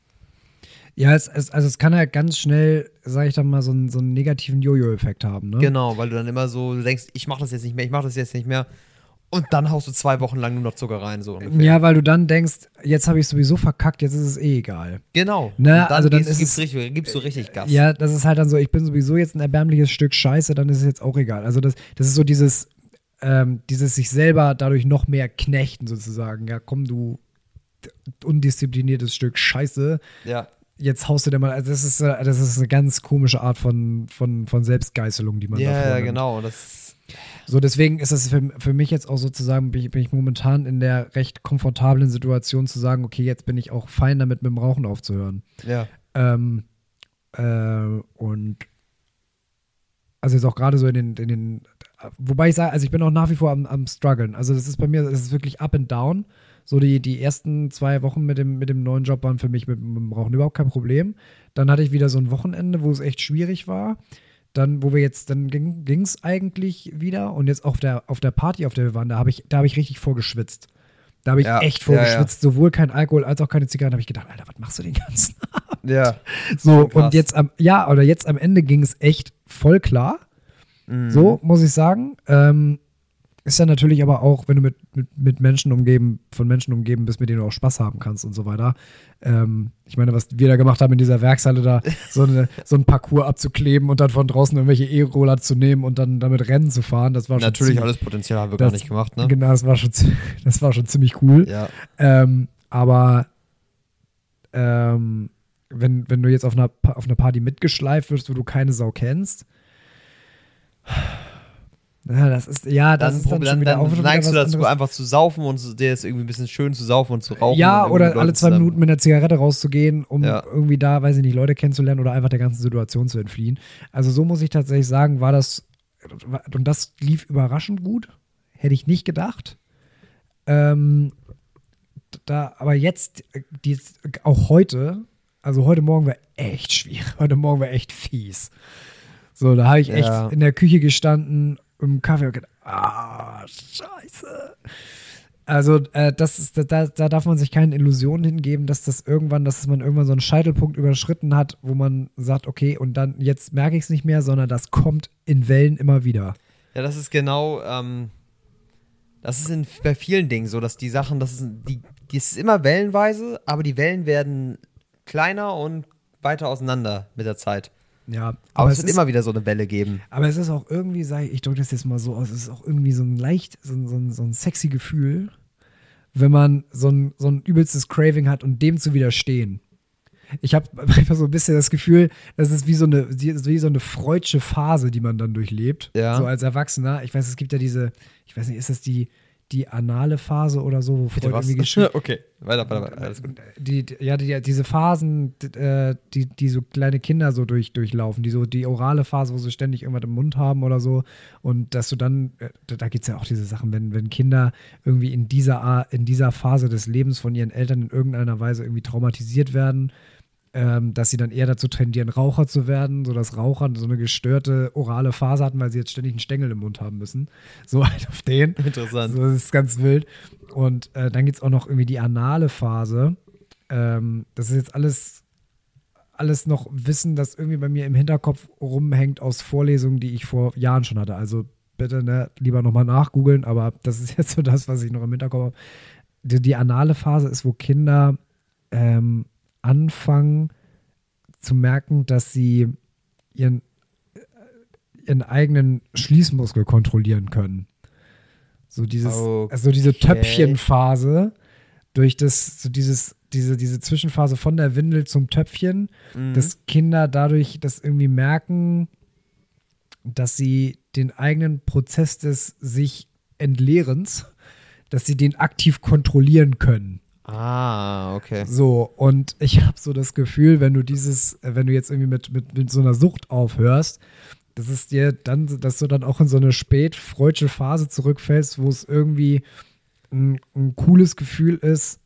Ja, es, es, also es kann ja ganz schnell, sag ich dann mal, so einen, so einen negativen Jojo-Effekt haben, ne? Genau, weil du dann immer so denkst, ich mach das jetzt nicht mehr, ich mach das jetzt nicht mehr. Und dann haust du zwei Wochen lang nur noch Zucker rein, so ungefähr. Ja, weil du dann denkst, jetzt habe ich sowieso verkackt, jetzt ist es eh egal. Genau. Ne? dann also dann gibst, gibst, richtig, gibst du richtig Gas. Ja, das ist halt dann so, ich bin sowieso jetzt ein erbärmliches Stück Scheiße, dann ist es jetzt auch egal. Also das, das ist so dieses, ähm, dieses sich selber dadurch noch mehr knechten sozusagen. Ja, komm, du undiszipliniertes Stück Scheiße. Ja. Jetzt haust du dir mal, also das ist, äh, das ist eine ganz komische Art von, von, von Selbstgeißelung, die man da Ja, genau. Das, So, deswegen ist es für, für mich jetzt auch sozusagen, bin ich, bin ich momentan in der recht komfortablen Situation zu sagen, okay, jetzt bin ich auch fein damit, mit dem Rauchen aufzuhören. ja. Ähm, äh, und also jetzt auch gerade so in den, in den, wobei ich sage, also ich bin auch nach wie vor am, am struggeln. Also das ist bei mir, das ist wirklich up and down. So die, die ersten zwei Wochen mit dem, mit dem neuen Job waren für mich mit, mit dem Rauchen überhaupt kein Problem. Dann hatte ich wieder so ein Wochenende, wo es echt schwierig war. Dann, wo wir jetzt, dann ging es eigentlich wieder und jetzt auf der, auf der Party, auf der wir waren, da habe ich, da habe ich richtig vorgeschwitzt. Da habe ich Ja, echt ja, vorgeschwitzt, sowohl kein Alkohol als auch keine Zigaretten. Da habe ich gedacht, Alter, was machst du den ganzen Ja. so, Krass. und jetzt am, ja, oder jetzt am Ende ging es echt voll klar. Mhm. So, muss ich sagen. Ähm, ist ja natürlich aber auch, wenn du mit, mit, mit Menschen umgeben, von Menschen umgeben bist, mit denen du auch Spaß haben kannst und so weiter. Ähm, ich meine, was wir da gemacht haben in dieser Werkshalle, da so, eine, so ein Parcours abzukleben und dann von draußen irgendwelche E-Roller zu nehmen und dann damit Rennen zu fahren, das war schon Natürlich, alles Potenzial haben wir das- gar nicht gemacht, ne? Genau, das war schon, das war schon ziemlich cool. Ja. Ähm, aber ähm, wenn, wenn du jetzt auf einer, auf einer Party mitgeschleift wirst, wo du keine Sau kennst, ja, das ist, ja, das Dann, ist dann, dann, schon wieder dann, wieder neigst du dazu, anderes. einfach zu saufen und dir ist irgendwie ein bisschen schön zu saufen und zu rauchen. Ja, oder alle zwei Minuten mit einer Zigarette rauszugehen, um Ja. irgendwie da, weiß ich nicht, Leute kennenzulernen oder einfach der ganzen Situation zu entfliehen. Also so muss ich tatsächlich sagen, war das, und das lief überraschend gut. Hätte ich nicht gedacht. Ähm, da, aber jetzt, die, auch heute, also heute Morgen war echt schwierig. Heute Morgen war echt fies. So, da habe ich echt Ja. in der Küche gestanden, im Kaffee und gedacht, ah, scheiße. Also, äh, das ist, da, da darf man sich keine Illusionen hingeben, dass das irgendwann, dass man irgendwann so einen Scheitelpunkt überschritten hat, wo man sagt, okay, und dann jetzt merke ich es nicht mehr, sondern das kommt in Wellen immer wieder. Ja, das ist genau, ähm, das ist in, bei vielen Dingen so, dass die Sachen, das ist, die, die ist immer wellenweise, aber die Wellen werden kleiner und weiter auseinander mit der Zeit. Ja, Aber, es wird ist, immer wieder so eine Welle geben. aber es ist auch irgendwie, sag ich, ich drücke das jetzt mal so aus, es ist auch irgendwie so ein leicht, so ein, so ein, so ein sexy Gefühl, wenn man so ein, so ein übelstes Craving hat und dem zu widerstehen. Ich habe einfach so ein bisschen das Gefühl, das ist wie so eine, wie so eine freudsche Phase, die man dann durchlebt. Ja. So als Erwachsener. Ich weiß, es gibt ja diese, ich weiß nicht, ist das die, die anale Phase oder so, wo Freud irgendwie geschrieben okay, weiter, weiter, weiter. Alles gut. die, die- ja, die, diese Phasen, äh, die, die so kleine Kinder so durch, durchlaufen, die so die orale Phase, wo sie ständig irgendwas im Mund haben oder so. Und dass du dann, äh, da, gibt es ja auch diese Sachen, wenn, wenn Kinder irgendwie in dieser, in dieser Phase des Lebens von ihren Eltern in irgendeiner Weise irgendwie traumatisiert werden, ähm, dass sie dann eher dazu tendieren, Raucher zu werden, sodass Raucher so eine gestörte orale Phase hatten, weil sie jetzt ständig einen Stängel im Mund haben müssen. So halt auf den. Interessant. So, das ist ganz wild. Und äh, dann gibt es auch noch irgendwie die anale Phase. Ähm, das ist jetzt alles, alles noch Wissen, das irgendwie bei mir im Hinterkopf rumhängt aus Vorlesungen, die ich vor Jahren schon hatte. Also bitte ne, lieber nochmal nachgoogeln, aber das ist jetzt so das, was ich noch im Hinterkopf habe. Die, die anale Phase ist, wo Kinder ähm, anfangen zu merken, dass sie ihren, äh, ihren eigenen Schließmuskel kontrollieren können. So dieses, also diese Okay. Töpfchenphase, durch das, so dieses, diese, diese Zwischenphase von der Windel zum Töpfchen, Mhm. dass Kinder dadurch das irgendwie merken, dass sie den eigenen Prozess des sich Entleerens, dass sie den aktiv kontrollieren können. Ah, okay. So, und ich habe so das Gefühl, wenn du dieses, äh, wenn du jetzt irgendwie mit, mit, mit so einer Sucht aufhörst, dass es dir dann, dass du dann auch in so eine spät-freudsche Phase zurückfällst, wo es irgendwie ein, ein cooles Gefühl ist,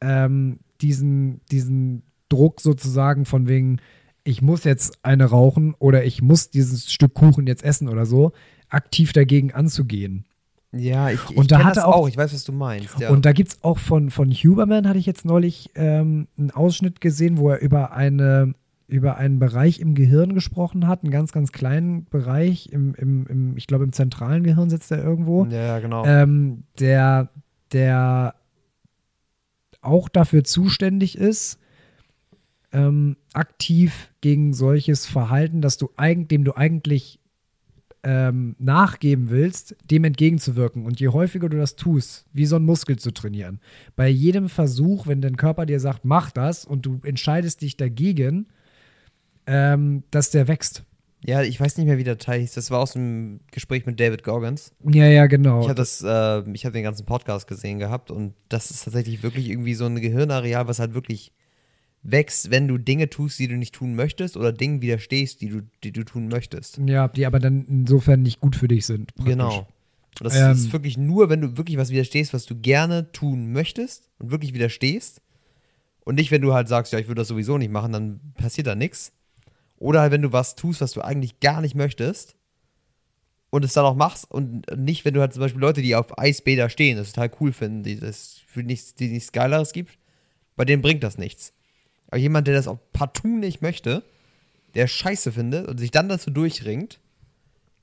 ähm, diesen, diesen Druck sozusagen von wegen, ich muss jetzt eine rauchen oder ich muss dieses Stück Kuchen jetzt essen oder so, aktiv dagegen anzugehen. Ja, ich, ich Und da hatte auch- auch, ich weiß, was du meinst. Ja. Und da gibt es auch von, von Huberman, hatte ich jetzt neulich ähm, einen Ausschnitt gesehen, wo er über, eine, über einen Bereich im Gehirn gesprochen hat, einen ganz, ganz kleinen Bereich, im, im, im, ich glaube im zentralen Gehirn sitzt er irgendwo, ja, ja, genau. ähm, der, der auch dafür zuständig ist, ähm, aktiv gegen solches Verhalten, dass du eigentlich, dem du eigentlich ähm, nachgeben willst, dem entgegenzuwirken. Und je häufiger du das tust, wie so ein Muskel zu trainieren, bei jedem Versuch, wenn dein Körper dir sagt, mach das und du entscheidest dich dagegen, ähm, dass der wächst. Ja, ich weiß nicht mehr, wie der Teil hieß. Das war aus dem Gespräch mit David Goggins. Ja, ja, genau. Ich habe das, äh, ich habe den ganzen Podcast gesehen gehabt und das ist tatsächlich wirklich irgendwie so ein Gehirnareal, was halt wirklich wächst, wenn du Dinge tust, die du nicht tun möchtest oder Dingen widerstehst, die du, die du tun möchtest. Ja, die aber dann insofern nicht gut für dich sind. praktisch. Genau. Das Ähm. ist wirklich nur, wenn du wirklich was widerstehst, was du gerne tun möchtest und wirklich widerstehst. Und nicht, wenn du halt sagst, ja, ich würde das sowieso nicht machen, dann passiert da nichts. Oder halt, wenn du was tust, was du eigentlich gar nicht möchtest und es dann auch machst und nicht, wenn du halt zum Beispiel Leute, die auf Eisbäder stehen, das total cool finden, die das für nichts, die nichts Geileres gibt, bei denen bringt das nichts. Aber jemand, der das auch partout nicht möchte, der Scheiße findet und sich dann dazu durchringt,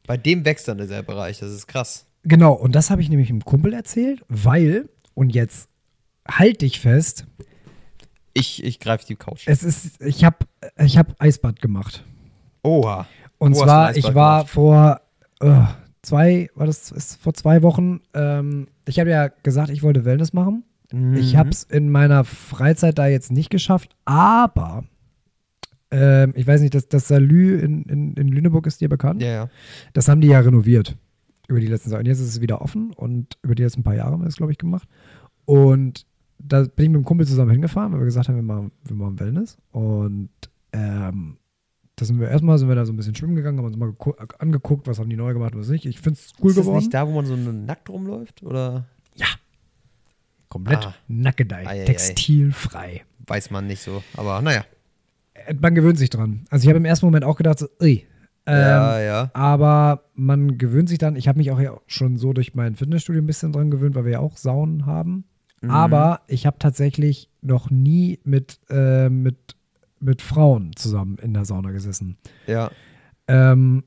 bei dem wächst dann dieser Bereich. Das ist krass. Genau, und das habe ich nämlich einem Kumpel erzählt, weil, und jetzt halt dich fest, Ich, ich greife die Couch. es ist, ich habe ich hab Eisbad gemacht. Oha. Und du zwar, ich war gemacht? vor äh, zwei, war das ist vor zwei Wochen, ähm, ich habe ja gesagt, ich wollte Wellness machen. Mhm. Ich habe es in meiner Freizeit da jetzt nicht geschafft, aber ähm, ich weiß nicht, das, das Salü in, in, in Lüneburg ist dir bekannt. Ja, ja. Das haben die ja renoviert über die letzten Jahre. Und jetzt ist es wieder offen und über die letzten paar Jahre haben wir das, glaube ich, gemacht. Und da bin ich mit dem Kumpel zusammen hingefahren, weil wir gesagt haben, wir machen, wir machen Wellness. Und ähm, da sind wir erstmal, sind wir da so ein bisschen schwimmen gegangen, haben uns mal gegu- angeguckt, was haben die neu gemacht, was nicht. Ich finde es cool ist das geworden. nicht da, wo man so nackt rumläuft? Oder Komplett Ah. nackedei, Ei, ei, ei. textilfrei. weiß man nicht so. Aber naja. Äh, Man gewöhnt sich dran. Also ich habe im ersten Moment auch gedacht, so, ui. Ähm, ja, ja. Aber man gewöhnt sich dann, ich habe mich auch ja schon so durch mein Fitnessstudio ein bisschen dran gewöhnt, weil wir ja auch Saunen haben. Mhm. Aber ich habe tatsächlich noch nie mit, äh, mit, mit Frauen zusammen in der Sauna gesessen. Ja. Ähm,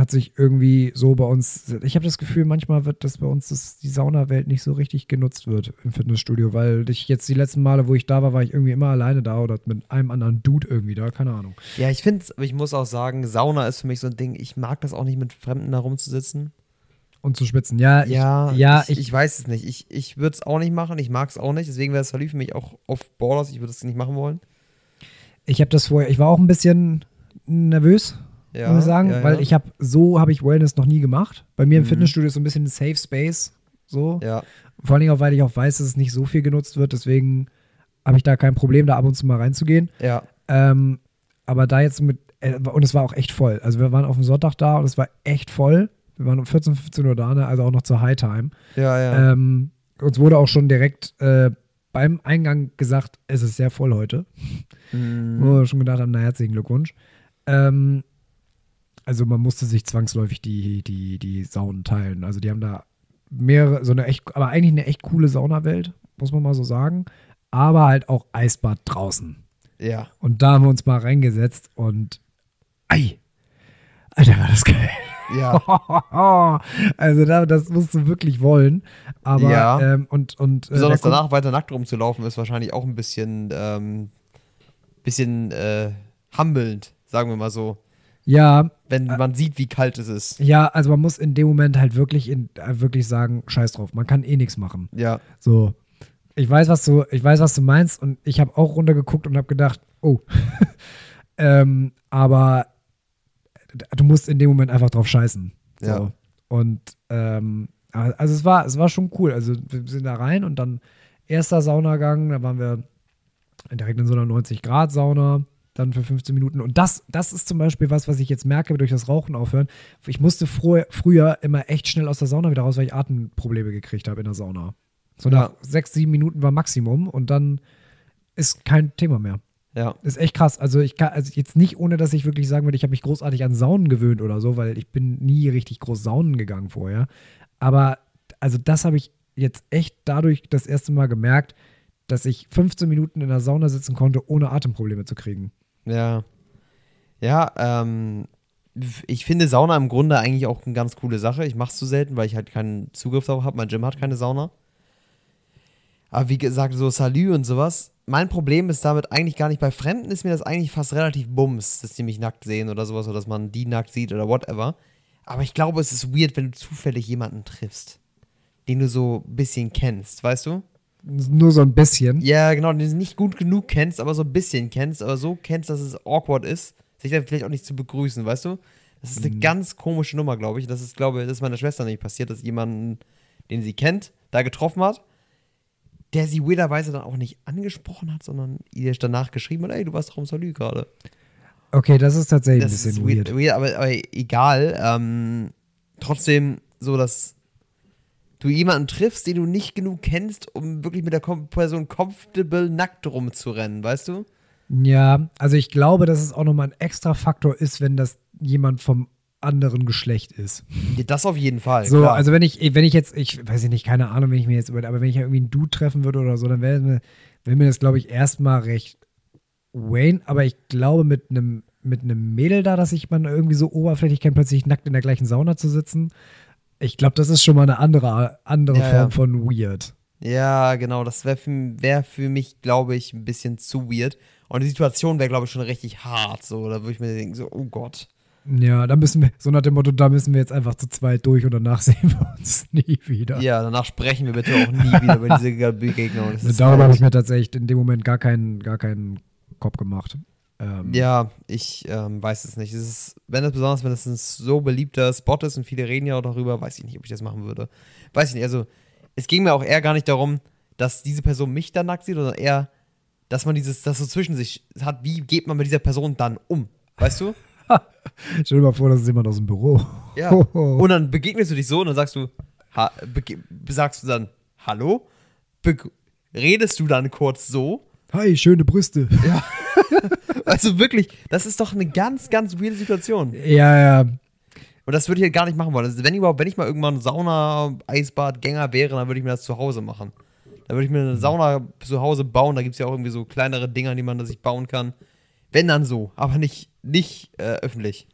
hat sich irgendwie so bei uns, ich habe das Gefühl, manchmal wird das bei uns das, die Saunawelt nicht so richtig genutzt wird im Fitnessstudio, weil ich jetzt die letzten Male, wo ich da war, war ich irgendwie immer alleine da oder mit einem anderen Dude irgendwie da, keine Ahnung. Ja, ich finde aber ich muss auch sagen, Sauna ist für mich so ein Ding, ich mag das auch nicht mit Fremden da rumzusitzen. Und zu spitzen. Ja, ich, Ja, ja, ich, ich weiß es nicht. Ich, ich würde es auch nicht machen, ich mag es auch nicht. Deswegen wäre es für mich auch auf Borders, ich würde es nicht machen wollen. Ich habe das vorher, ich war auch ein bisschen nervös, Ja, muss ich sagen, ja, weil ich habe, so habe ich Wellness noch nie gemacht. Bei mir im Mhm. Fitnessstudio ist so ein bisschen ein Safe Space, so. Ja, Vor allen Dingen auch, weil ich auch weiß, dass es nicht so viel genutzt wird, deswegen habe ich da kein Problem, da ab und zu mal reinzugehen. ja. Ähm, aber da jetzt mit, äh, und es war auch echt voll. Also wir waren auf dem Sonntag da und es war echt voll. Wir waren um 14, 15 Uhr da, ne? also auch noch zur High Time. Ja, ja. Ähm, uns wurde auch schon direkt äh, beim Eingang gesagt, es ist sehr voll heute. Mhm. Wo wir schon gedacht haben, na herzlichen Glückwunsch. Ähm, also man musste sich zwangsläufig die, die, die Saunen teilen. Also die haben da mehrere, so eine echt, aber eigentlich eine echt coole Saunawelt, muss man mal so sagen. Aber halt auch Eisbad draußen. Ja. Und da haben wir uns mal reingesetzt und ei, Alter, war das geil. Ja. also da, das musst du wirklich wollen. Aber Ja. ähm, und, und äh, Besonders danach weiter nackt rumzulaufen, ist wahrscheinlich auch ein bisschen, ähm, bisschen äh, humbelnd, sagen wir mal so. Ja, Wenn man sieht, wie kalt es ist. ja, also man muss in dem Moment halt wirklich, in, äh, wirklich sagen, scheiß drauf, man kann eh nichts machen. Ja. So, ich weiß, was du, ich weiß, was du meinst und ich habe auch runtergeguckt und habe gedacht, oh, ähm, aber du musst in dem Moment einfach drauf scheißen. So. Ja. Und ähm, also es war, es war schon cool. Also wir sind da rein und dann erster Saunagang, da waren wir direkt in so einer 90-Grad-Sauna, dann für 15 Minuten. Und das, das ist zum Beispiel was, was ich jetzt merke durch das Rauchen aufhören. Ich musste früher, früher immer echt schnell aus der Sauna wieder raus, weil ich Atemprobleme gekriegt habe in der Sauna. So Ja. nach sechs, sieben Minuten war Maximum und dann ist kein Thema mehr. Ja. Ist echt krass. Also ich kann, also jetzt nicht, ohne dass ich wirklich sagen würde, ich habe mich großartig an Saunen gewöhnt oder so, weil ich bin nie richtig groß Saunen gegangen vorher. Aber also das habe ich jetzt echt dadurch das erste Mal gemerkt, dass ich 15 Minuten in der Sauna sitzen konnte, ohne Atemprobleme zu kriegen. Ja. Ja, ähm, ich finde Sauna im Grunde eigentlich auch eine ganz coole Sache. Ich mache es zu selten, weil ich halt keinen Zugriff darauf habe. Mein Gym hat keine Sauna. Aber wie gesagt, so Salü und sowas. Mein Problem ist damit eigentlich gar nicht, bei Fremden ist mir das eigentlich fast relativ bums, dass die mich nackt sehen oder sowas oder dass man die nackt sieht oder whatever. Aber ich glaube, es ist weird, wenn du zufällig jemanden triffst, den du so ein bisschen kennst, weißt du? Nur so ein bisschen. Ja, genau, den du nicht gut genug kennst, aber so ein bisschen kennst, aber so kennst, dass es awkward ist, sich dann vielleicht auch nicht zu begrüßen, weißt du? Das ist eine Mhm. ganz komische Nummer, glaube ich. Das ist, glaube ich, das ist meiner Schwester nicht passiert, dass jemanden, den sie kennt, da getroffen hat, der sie weirderweise dann auch nicht angesprochen hat, sondern ihr danach geschrieben hat, ey, du warst doch im Salü gerade. Okay, das ist tatsächlich ein Das bisschen ist weird. weird, weird aber, aber egal. Ähm, trotzdem so, dass du jemanden triffst, den du nicht genug kennst, um wirklich mit der Person comfortable nackt rumzurennen, weißt du? Ja, also ich glaube, dass es auch nochmal ein extra Faktor ist, wenn das jemand vom anderen Geschlecht ist. Ja, das auf jeden Fall. So, klar. also wenn ich, wenn ich jetzt, ich weiß nicht, keine Ahnung, wenn ich mir jetzt über, aber wenn ich ja irgendwie einen Dude treffen würde oder so, dann wäre mir, wäre mir das, glaube ich, erstmal recht Wayne, aber ich glaube, mit einem mit einem Mädel da, dass ich man irgendwie so oberflächlich kennt, plötzlich nackt in der gleichen Sauna zu sitzen. Ich glaube, das ist schon mal eine andere, andere Ja, Form ja. von weird. Ja, genau, das wäre für, wär für mich, glaube ich, ein bisschen zu weird. Und die Situation wäre, glaube ich, schon richtig hart. So, da würde ich mir denken, so, oh Gott. Ja, da müssen wir, so nach dem Motto, da müssen wir jetzt einfach zu zweit durch und danach sehen wir uns nie wieder. Ja, danach sprechen wir bitte auch nie wieder über diese Begegnung. Darüber habe ich mir tatsächlich in dem Moment gar keinen, gar keinen Kopf gemacht. Ähm, Ja, ich ähm, weiß es nicht. Es ist, wenn es besonders, wenn es ein so beliebter Spot ist und viele reden ja auch darüber, weiß ich nicht, ob ich das machen würde. Weiß ich nicht. Also, es ging mir auch eher gar nicht darum, dass diese Person mich dann nackt sieht, sondern eher, dass man dieses, das so zwischen sich hat, wie geht man mit dieser Person dann um? Weißt du? Stell dir mal vor, das ist jemand aus dem Büro. Ja. Und dann begegnest du dich so und dann sagst du, ha, sagst du dann Hallo? Be redest du dann kurz so? Hi, schöne Brüste. Also wirklich, das ist doch eine ganz, ganz weirde Situation. Ja, ja. Und das würde ich halt gar nicht machen wollen. Also wenn überhaupt, wenn ich mal irgendwann Sauna, Eisbad, Gänger wäre, dann würde ich mir das zu Hause machen. Dann würde ich mir eine Sauna zu Hause bauen. Da gibt es ja auch irgendwie so kleinere Dinger, die man sich bauen kann. Wenn dann so, aber nicht, nicht äh, öffentlich.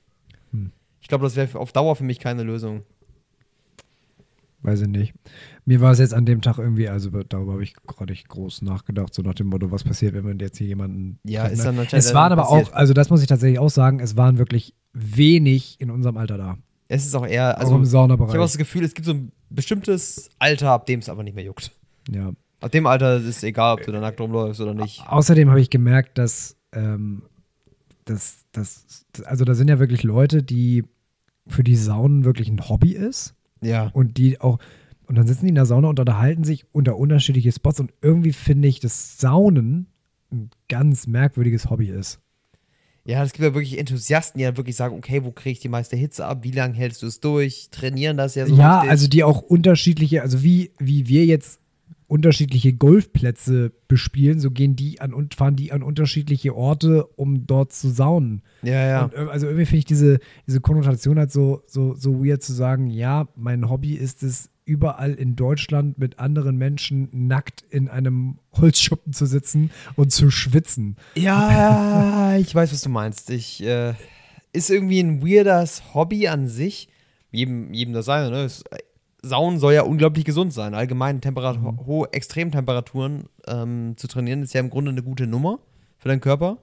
Hm. Ich glaube, das wäre auf Dauer für mich keine Lösung. Weiß ich nicht. Mir war es jetzt an dem Tag irgendwie, also darüber habe ich gerade nicht groß nachgedacht, so nach dem Motto, was passiert, wenn man jetzt hier jemanden. Ja, treffen, ist ne? dann anscheinend Es waren aber passiert. auch, also das muss ich tatsächlich auch sagen, es waren wirklich wenig in unserem Alter da. Es ist auch eher, Also auch im also ich habe auch Saunabereich. das Gefühl, es gibt so ein bestimmtes Alter, ab dem es aber nicht mehr juckt. Ja. Ab dem Alter ist es egal, ob du da nackt rumläufst oder nicht. Außerdem habe ich gemerkt, dass, ähm, dass, dass, also da sind ja wirklich Leute, die für die Saunen wirklich ein Hobby ist. Ja. und die auch, und dann sitzen die in der Sauna und unterhalten sich unter unterschiedliche Spots und irgendwie finde ich, dass Saunen ein ganz merkwürdiges Hobby ist. Ja, es gibt ja wirklich Enthusiasten, die dann wirklich sagen, okay, wo kriege ich die meiste Hitze ab? Wie lange hältst du es durch? Trainieren das ja so ja, richtig. also die auch unterschiedliche, also wie, wie wir jetzt unterschiedliche Golfplätze bespielen, so gehen die an und fahren die an unterschiedliche Orte, um dort zu saunen. Ja, ja. Und, äh, also irgendwie finde ich diese, diese Konnotation halt so, so, so weird zu sagen, ja, mein Hobby ist es, überall in Deutschland mit anderen Menschen nackt in einem Holzschuppen zu sitzen und zu schwitzen. Ja, ich weiß, was du meinst. Ich, äh, ist irgendwie ein weirdes Hobby an sich. Jedem, jedem das sein, ne? Es, Saunen soll ja unglaublich gesund sein. Allgemein Temperatur, Mhm. hohe Extremtemperaturen ähm, zu trainieren, ist ja im Grunde eine gute Nummer für deinen Körper.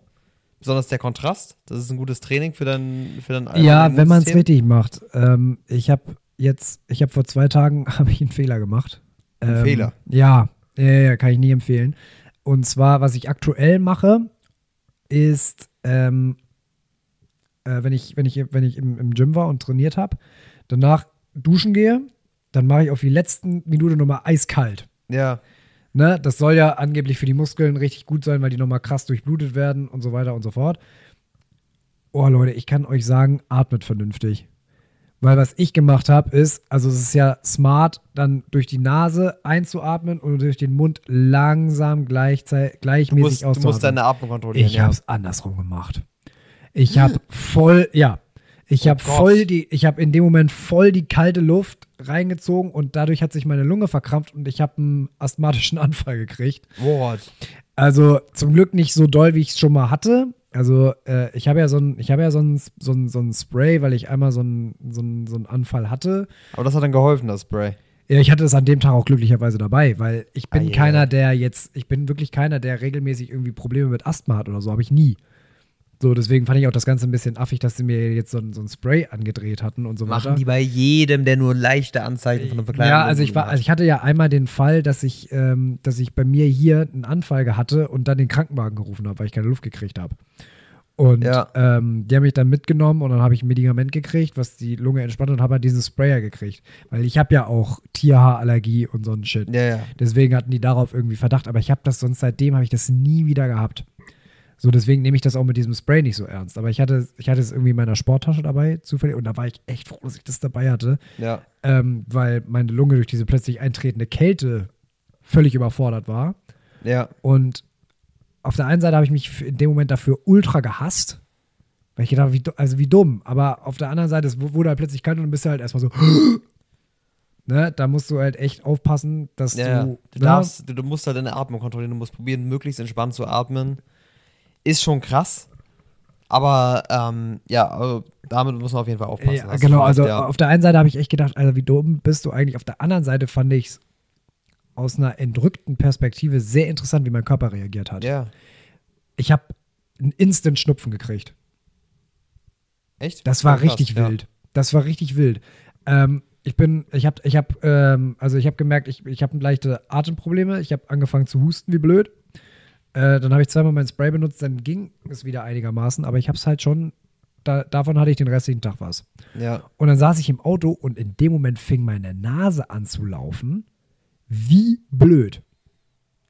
Besonders der Kontrast. Das ist ein gutes Training für dein, für dein Ja, wenn man es richtig macht. Ähm, ich habe jetzt, ich habe vor zwei Tagen habe ich einen Fehler gemacht. Ein Ähm, Fehler? Ja, ja, ja, kann ich nie empfehlen. Und zwar, was ich aktuell mache, ist, ähm, äh, wenn ich, wenn ich, wenn ich im, im Gym war und trainiert habe, danach duschen gehe, dann mache ich auf die letzten Minute nochmal eiskalt. Ja. Ne? Das soll ja angeblich für die Muskeln richtig gut sein, weil die nochmal krass durchblutet werden und so weiter und so fort. Oh Leute, ich kann euch sagen, atmet vernünftig. Weil was ich gemacht habe, ist, also es ist ja smart, dann durch die Nase einzuatmen und durch den Mund langsam gleichmäßig musst, du auszuatmen. musst deine Atmung kontrollieren. Ich ja. habe es andersrum gemacht. Ich habe voll, ja, ich Oh habe voll die, ich habe in dem Moment voll die kalte Luft reingezogen und dadurch hat sich meine Lunge verkrampft und ich habe einen asthmatischen Anfall gekriegt. What? Also zum Glück nicht so doll, wie ich es schon mal hatte. Also äh, ich habe ja so ein, ich habe ja so ein, so ein, so ein Spray, weil ich einmal so einen so ein, so einen Anfall hatte. Aber das hat dann geholfen, das Spray. Ja, ich hatte es an dem Tag auch glücklicherweise dabei, weil ich bin Ah, ja. keiner, der jetzt, ich bin wirklich keiner, der regelmäßig irgendwie Probleme mit Asthma hat oder so, habe ich nie. So, deswegen fand ich auch das Ganze ein bisschen affig, dass sie mir jetzt so ein, so ein Spray angedreht hatten und so Machen weiter. die bei jedem, der nur leichte Anzeichen von einer Verkleidung Ja, also ich war, also ich hatte ja einmal den Fall, dass ich, ähm, dass ich bei mir hier einen Anfall hatte und dann den Krankenwagen gerufen habe, weil ich keine Luft gekriegt habe. Und Ja. ähm, die haben mich dann mitgenommen und dann habe ich ein Medikament gekriegt, was die Lunge entspannt und habe halt diesen Sprayer gekriegt. Weil ich habe ja auch Tierhaarallergie und so ein Shit. Ja, ja. Deswegen hatten die darauf irgendwie Verdacht, aber ich habe das sonst seitdem habe ich das nie wieder gehabt. So, deswegen nehme ich das auch mit diesem Spray nicht so ernst. Aber ich hatte, ich hatte es irgendwie in meiner Sporttasche dabei, zufällig, und da war ich echt froh, dass ich das dabei hatte, Ja. ähm, weil meine Lunge durch diese plötzlich eintretende Kälte völlig überfordert war. Ja. Und auf der einen Seite habe ich mich in dem Moment dafür ultra gehasst, weil ich gedacht habe, also wie dumm. Aber auf der anderen Seite, es wu- wurde halt plötzlich kalt und dann bist du halt erstmal so, ne, da musst du halt echt aufpassen, dass Ja, ja. du, Du, ne, darfst, du musst halt deine Atmung kontrollieren, du musst probieren, möglichst entspannt zu atmen. Ist schon krass. Aber ähm, ja, also damit muss man auf jeden Fall aufpassen. Ja, genau, also ja. auf der einen Seite habe ich echt gedacht, Alter, wie dumm bist du eigentlich. Auf der anderen Seite fand ich es aus einer entrückten Perspektive sehr interessant, wie mein Körper reagiert hat. Ja, Ich habe einen Instant Schnupfen gekriegt. echt? Das war krass, richtig ja. wild. Das war richtig wild. Ähm, ich bin, ich habe, ich habe, ähm, also ich habe gemerkt, ich, ich habe leichte Atemprobleme. Ich habe angefangen zu husten, wie blöd. Äh, dann habe ich zweimal mein Spray benutzt, dann ging es wieder einigermaßen, aber ich habe es halt schon, da, davon hatte ich den restlichen Tag was. Ja, Und dann saß ich im Auto und in dem Moment fing meine Nase an zu laufen. Wie blöd.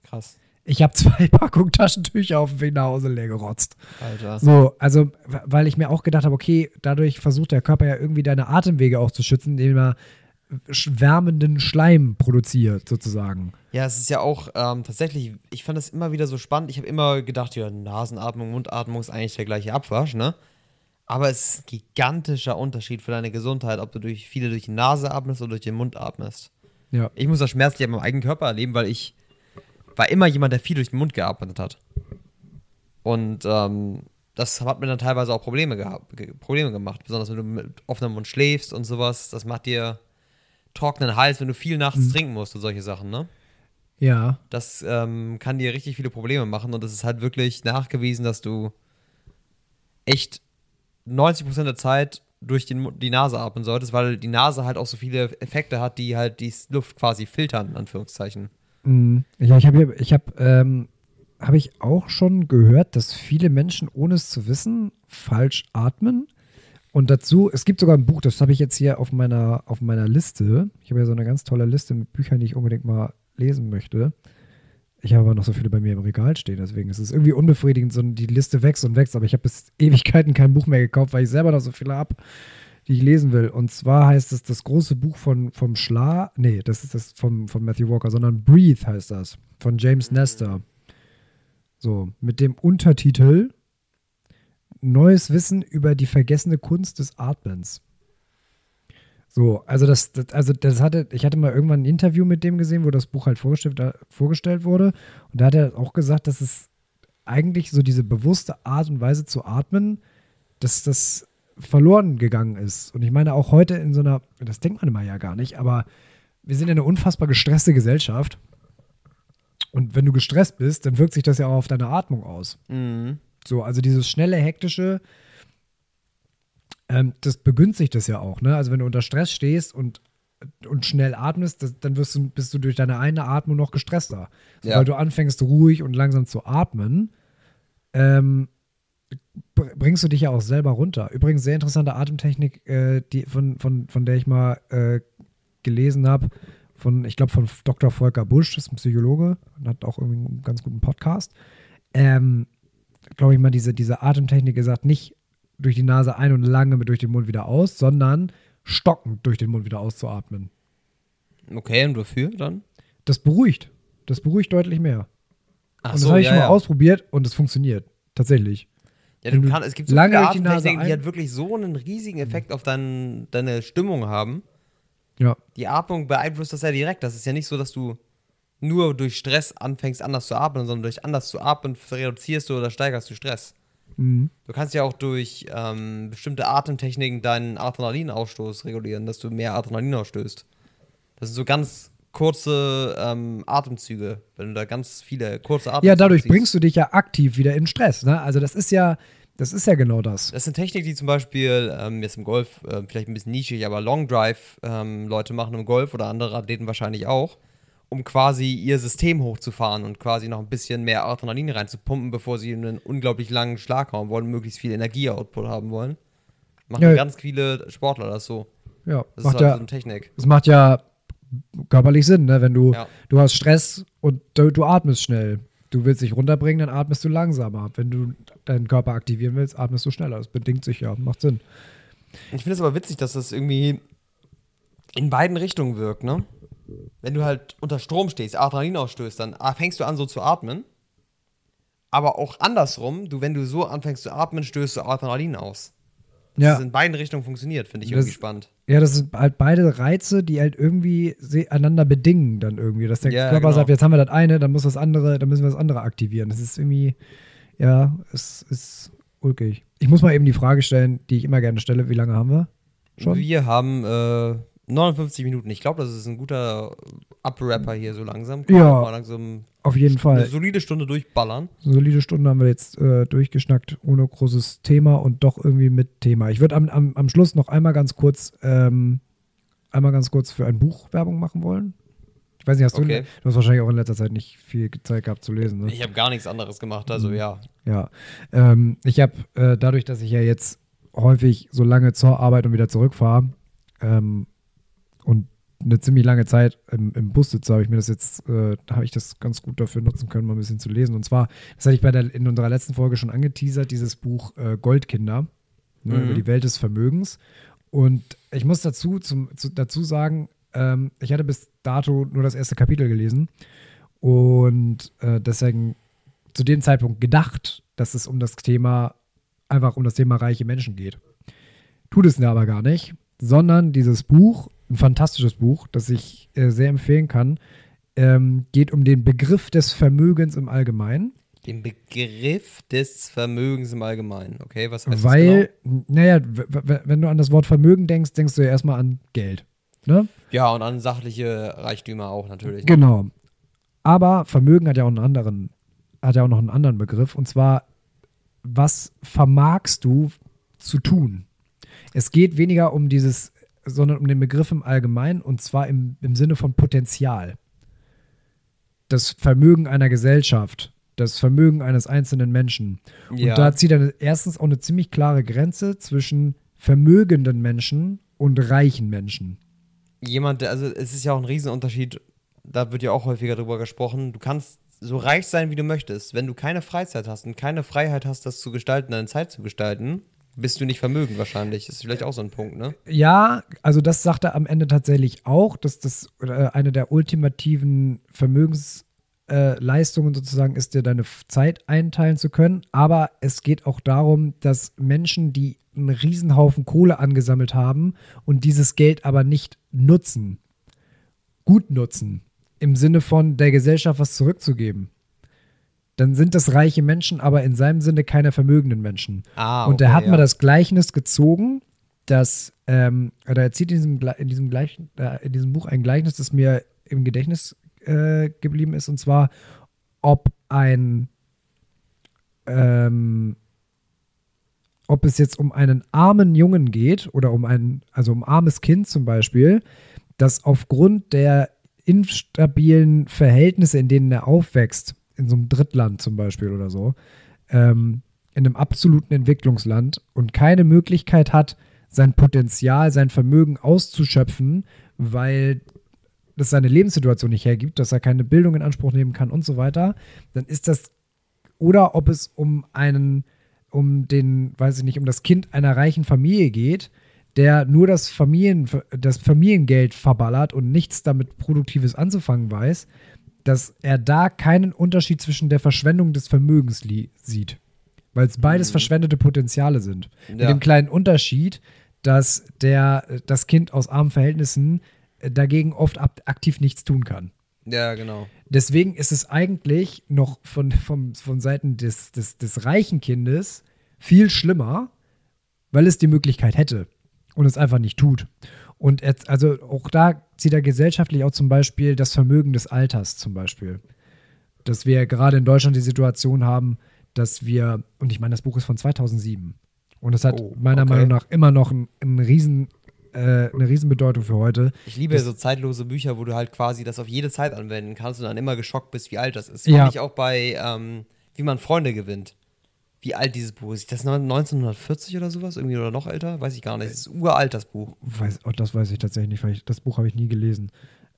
krass. Ich habe zwei Packungen Taschentücher auf dem Weg nach Hause leer gerotzt. Alter. So, also, weil ich mir auch gedacht habe, okay, dadurch versucht der Körper ja irgendwie deine Atemwege auch zu schützen, indem er wärmenden Schleim produziert, sozusagen. Ja, es ist ja auch ähm, tatsächlich, ich fand es immer wieder so spannend. Ich habe immer gedacht, ja, Nasenatmung, Mundatmung ist eigentlich der gleiche Abwasch, ne? Aber es ist ein gigantischer Unterschied für deine Gesundheit, ob du durch viele durch die Nase atmest oder durch den Mund atmest. Ja. Ich muss das schmerzlich an meinem eigenen Körper erleben, weil ich war immer jemand, der viel durch den Mund geatmet hat. Und ähm, das hat mir dann teilweise auch Probleme gehabt, ge Probleme gemacht, besonders wenn du mit offenem Mund schläfst und sowas. Das macht dir trockenen Hals, wenn du viel nachts trinken musst und solche Sachen, ne? Ja. Das ähm, kann dir richtig viele Probleme machen und es ist halt wirklich nachgewiesen, dass du echt 90% der Zeit durch den, die Nase atmen solltest, weil die Nase halt auch so viele Effekte hat, die halt die Luft quasi filtern, in Anführungszeichen. Mhm. Ja, ich habe ich habe ähm, habe ich auch schon gehört, dass viele Menschen, ohne es zu wissen, falsch atmen. Und dazu, es gibt sogar ein Buch, das habe ich jetzt hier auf meiner, auf meiner Liste. Ich habe ja so eine ganz tolle Liste mit Büchern, die ich unbedingt mal lesen möchte. Ich habe aber noch so viele bei mir im Regal stehen, deswegen ist es irgendwie unbefriedigend, so die Liste wächst und wächst. Aber ich habe bis Ewigkeiten kein Buch mehr gekauft, weil ich selber noch so viele habe, die ich lesen will. Und zwar heißt es das große Buch von, vom Schla, nee, das ist das vom, von Matthew Walker, sondern Breathe heißt das, von James Nestor. So, mit dem Untertitel Neues Wissen über die vergessene Kunst des Atmens. So, also das, das, also das hatte, ich hatte mal irgendwann ein Interview mit dem gesehen, wo das Buch halt vorgestellt, vorgestellt wurde. Und da hat er auch gesagt, dass es eigentlich so diese bewusste Art und Weise zu atmen, dass das verloren gegangen ist. Und ich meine auch heute in so einer, das denkt man immer ja gar nicht, aber wir sind ja eine unfassbar gestresste Gesellschaft. Und wenn du gestresst bist, dann wirkt sich das ja auch auf deine Atmung aus. Mhm. So, also dieses schnelle, hektische, ähm, das begünstigt das ja auch, ne? Also wenn du unter Stress stehst und, und schnell atmest, das, dann wirst du, bist du durch deine eine Atmung noch gestresster. Ja. Sobald du anfängst, ruhig und langsam zu atmen, ähm, br- bringst du dich ja auch selber runter. Übrigens, sehr interessante Atemtechnik, äh, die, von, von, von der ich mal äh, gelesen habe, von, ich glaube, von Dr. Volker Busch, das ist ein Psychologe und hat auch irgendwie einen ganz guten Podcast. Ähm, glaube ich mal, diese, diese Atemtechnik gesagt, nicht durch die Nase ein und lange durch den Mund wieder aus, sondern stockend durch den Mund wieder auszuatmen. Okay, und wofür dann? Das beruhigt. Das beruhigt deutlich mehr. Ach und das habe ich ja, schon mal ja. ausprobiert und es funktioniert. Tatsächlich. Ja, du du kann, es gibt so lange viele durch die Nase Atemtechniken, die halt wirklich so einen riesigen Effekt auf dein, deine Stimmung haben. Ja. Die Atmung beeinflusst das ja direkt. Das ist ja nicht so, dass du nur durch Stress anfängst, anders zu atmen, sondern durch anders zu atmen reduzierst du oder steigerst du Stress. Mhm. Du kannst ja auch durch ähm, bestimmte Atemtechniken deinen Adrenalinausstoß regulieren, dass du mehr Adrenalin ausstößt. Das sind so ganz kurze ähm, Atemzüge, wenn du da ganz viele kurze Atemzüge Ja, dadurch ziehst. bringst du dich ja aktiv wieder in Stress. Ne? Also das ist ja, Das ist ja genau das. Das ist eine Technik, die zum Beispiel ähm, jetzt im Golf äh, vielleicht ein bisschen nischig, aber Long Drive ähm, Leute machen im Golf oder andere Athleten wahrscheinlich auch, um quasi ihr System hochzufahren und quasi noch ein bisschen mehr Adrenalin reinzupumpen, bevor sie einen unglaublich langen Schlag hauen wollen, möglichst viel Energieoutput haben wollen. Machen Ja. ganz viele Sportler das so. Ja, Das macht ist halt ja, so eine Technik. es macht ja körperlich Sinn, ne? Wenn du, Ja. du hast Stress und du, du atmest schnell. Du willst dich runterbringen, dann atmest du langsamer. Wenn du deinen Körper aktivieren willst, atmest du schneller. Das bedingt sich ja, macht Sinn. Ich finde es aber witzig, dass das irgendwie in beiden Richtungen wirkt, ne? Wenn du halt unter Strom stehst, Adrenalin ausstößt, dann fängst du an so zu atmen. Aber auch andersrum, du, wenn du so anfängst zu atmen, stößt du Adrenalin aus. Dass Ja. in beiden Richtungen funktioniert, finde ich Das- irgendwie spannend. Ja, das sind halt beide Reize, die halt irgendwie einander bedingen dann irgendwie. Dass der Ja, Körper genau. sagt, jetzt haben wir das eine, dann muss das andere, dann müssen wir das andere aktivieren. Das ist irgendwie, ja, es ist ulkig. Ich muss mal eben die Frage stellen, die ich immer gerne stelle. Wie lange haben wir? Schon? Wir haben äh, 59 Minuten. Ich glaube, das ist ein guter Up-Rapper hier so langsam. Kann Ja. langsam Auf jeden eine Fall. solide Stunde durchballern. Eine solide Stunde haben wir jetzt äh, durchgeschnackt, ohne großes Thema und doch irgendwie mit Thema. Ich würde am, am, am Schluss noch einmal ganz kurz, ähm, einmal ganz kurz für ein Buch Werbung machen wollen. Ich weiß nicht, hast du, Okay. du hast wahrscheinlich auch in letzter Zeit nicht viel Zeit gehabt zu lesen. Ne? Ich habe gar nichts anderes gemacht, also ja. Ja, ähm, ich habe äh, dadurch, dass ich ja jetzt häufig so lange zur Arbeit und wieder zurückfahre ähm, und eine ziemlich lange Zeit im, im Bus sitze, habe ich mir das jetzt, äh, habe ich das ganz gut dafür nutzen können, mal ein bisschen zu lesen. Und zwar, das hatte ich bei der, in unserer letzten Folge schon angeteasert, dieses Buch äh, Goldkinder ne, Mhm. über die Welt des Vermögens. Und ich muss dazu, zum, zu, dazu sagen, ähm, ich hatte bis dato nur das erste Kapitel gelesen und äh, deswegen zu dem Zeitpunkt gedacht, dass es um das Thema, einfach um das Thema reiche Menschen geht. Tut es aber gar nicht, sondern dieses Buch, ein fantastisches Buch, das ich äh, sehr empfehlen kann, ähm, geht um den Begriff des Vermögens im Allgemeinen, Den Begriff des Vermögens im Allgemeinen. Okay, was heißt weil, das genau? naja, wenn du an das Wort Vermögen denkst, denkst du ja erstmal an Geld. Ne? Ja, und an sachliche Reichtümer auch natürlich. Genau. Aber Vermögen hat ja auch einen anderen, hat ja auch noch einen anderen Begriff. Und zwar, was vermagst du zu tun? Es geht weniger um dieses, sondern um den Begriff im Allgemeinen und zwar im, im Sinne von Potenzial. Das Vermögen einer Gesellschaft, das Vermögen eines einzelnen Menschen. Und Ja. da zieht er erstens auch eine ziemlich klare Grenze zwischen vermögenden Menschen und reichen Menschen. Jemand, also es ist ja auch ein Riesenunterschied, da wird ja auch häufiger drüber gesprochen, du kannst so reich sein, wie du möchtest. Wenn du keine Freizeit hast und keine Freiheit hast, das zu gestalten, deine Zeit zu gestalten, bist du nicht vermögend wahrscheinlich. Das ist vielleicht auch so ein Punkt, ne? Ja, also das sagt er am Ende tatsächlich auch, dass das äh, eine der ultimativen Vermögensleistungen äh, sozusagen ist, dir deine Zeit einteilen zu können. Aber es geht auch darum, dass Menschen, die einen Riesenhaufen Kohle angesammelt haben und dieses Geld aber nicht nutzen, gut nutzen, im Sinne von der Gesellschaft was zurückzugeben, dann sind das reiche Menschen, aber in seinem Sinne keine vermögenden Menschen. Ah, und er okay, hat ja. mal das Gleichnis gezogen, dass, ähm, oder er zieht in diesem, in, diesem Gleich, äh, in diesem Buch ein Gleichnis, das mir im Gedächtnis äh, geblieben ist, und zwar, ob ein, ähm, ob es jetzt um einen armen Jungen geht oder um ein, also um armes Kind zum Beispiel, das aufgrund der instabilen Verhältnisse, in denen er aufwächst, in so einem Drittland zum Beispiel oder so, ähm, in einem absoluten Entwicklungsland und keine Möglichkeit hat, sein Potenzial, sein Vermögen auszuschöpfen, weil das seine Lebenssituation nicht hergibt, dass er keine Bildung in Anspruch nehmen kann und so weiter, dann ist das oder ob es um einen, um den, weiß ich nicht, um das Kind einer reichen Familie geht, der nur das, Familien, das Familiengeld verballert und nichts damit Produktives anzufangen weiß, dass er da keinen Unterschied zwischen der Verschwendung des Vermögens sieht. Weil es beides verschwendete Potenziale sind. Mit Ja. dem kleinen Unterschied, dass der, das Kind aus armen Verhältnissen äh, dagegen oft ab, aktiv nichts tun kann. Ja, genau. Deswegen ist es eigentlich noch von, vom, von Seiten des, des, des reichen Kindes viel schlimmer, weil es die Möglichkeit hätte und es einfach nicht tut. Und jetzt, also auch da zieht er gesellschaftlich auch zum Beispiel das Vermögen des Alters zum Beispiel. Dass wir gerade in Deutschland die Situation haben, dass wir, und ich meine, das Buch ist von 2007. Und es hat Oh, meiner okay. Meinung nach immer noch ein, ein riesen, äh, eine Riesenbedeutung für heute. Ich liebe Das- so zeitlose Bücher, wo du halt quasi das auf jede Zeit anwenden kannst und dann immer geschockt bist, wie alt das ist. Ja. Fand ich auch bei ähm, Wie man Freunde gewinnt. Wie alt dieses Buch ist. Das ist 1940 oder sowas? Irgendwie oder noch älter? Weiß ich gar nicht. Es ist uralt, das Buch. Weiß, oh, das weiß ich tatsächlich nicht, weil ich, das Buch habe ich nie gelesen.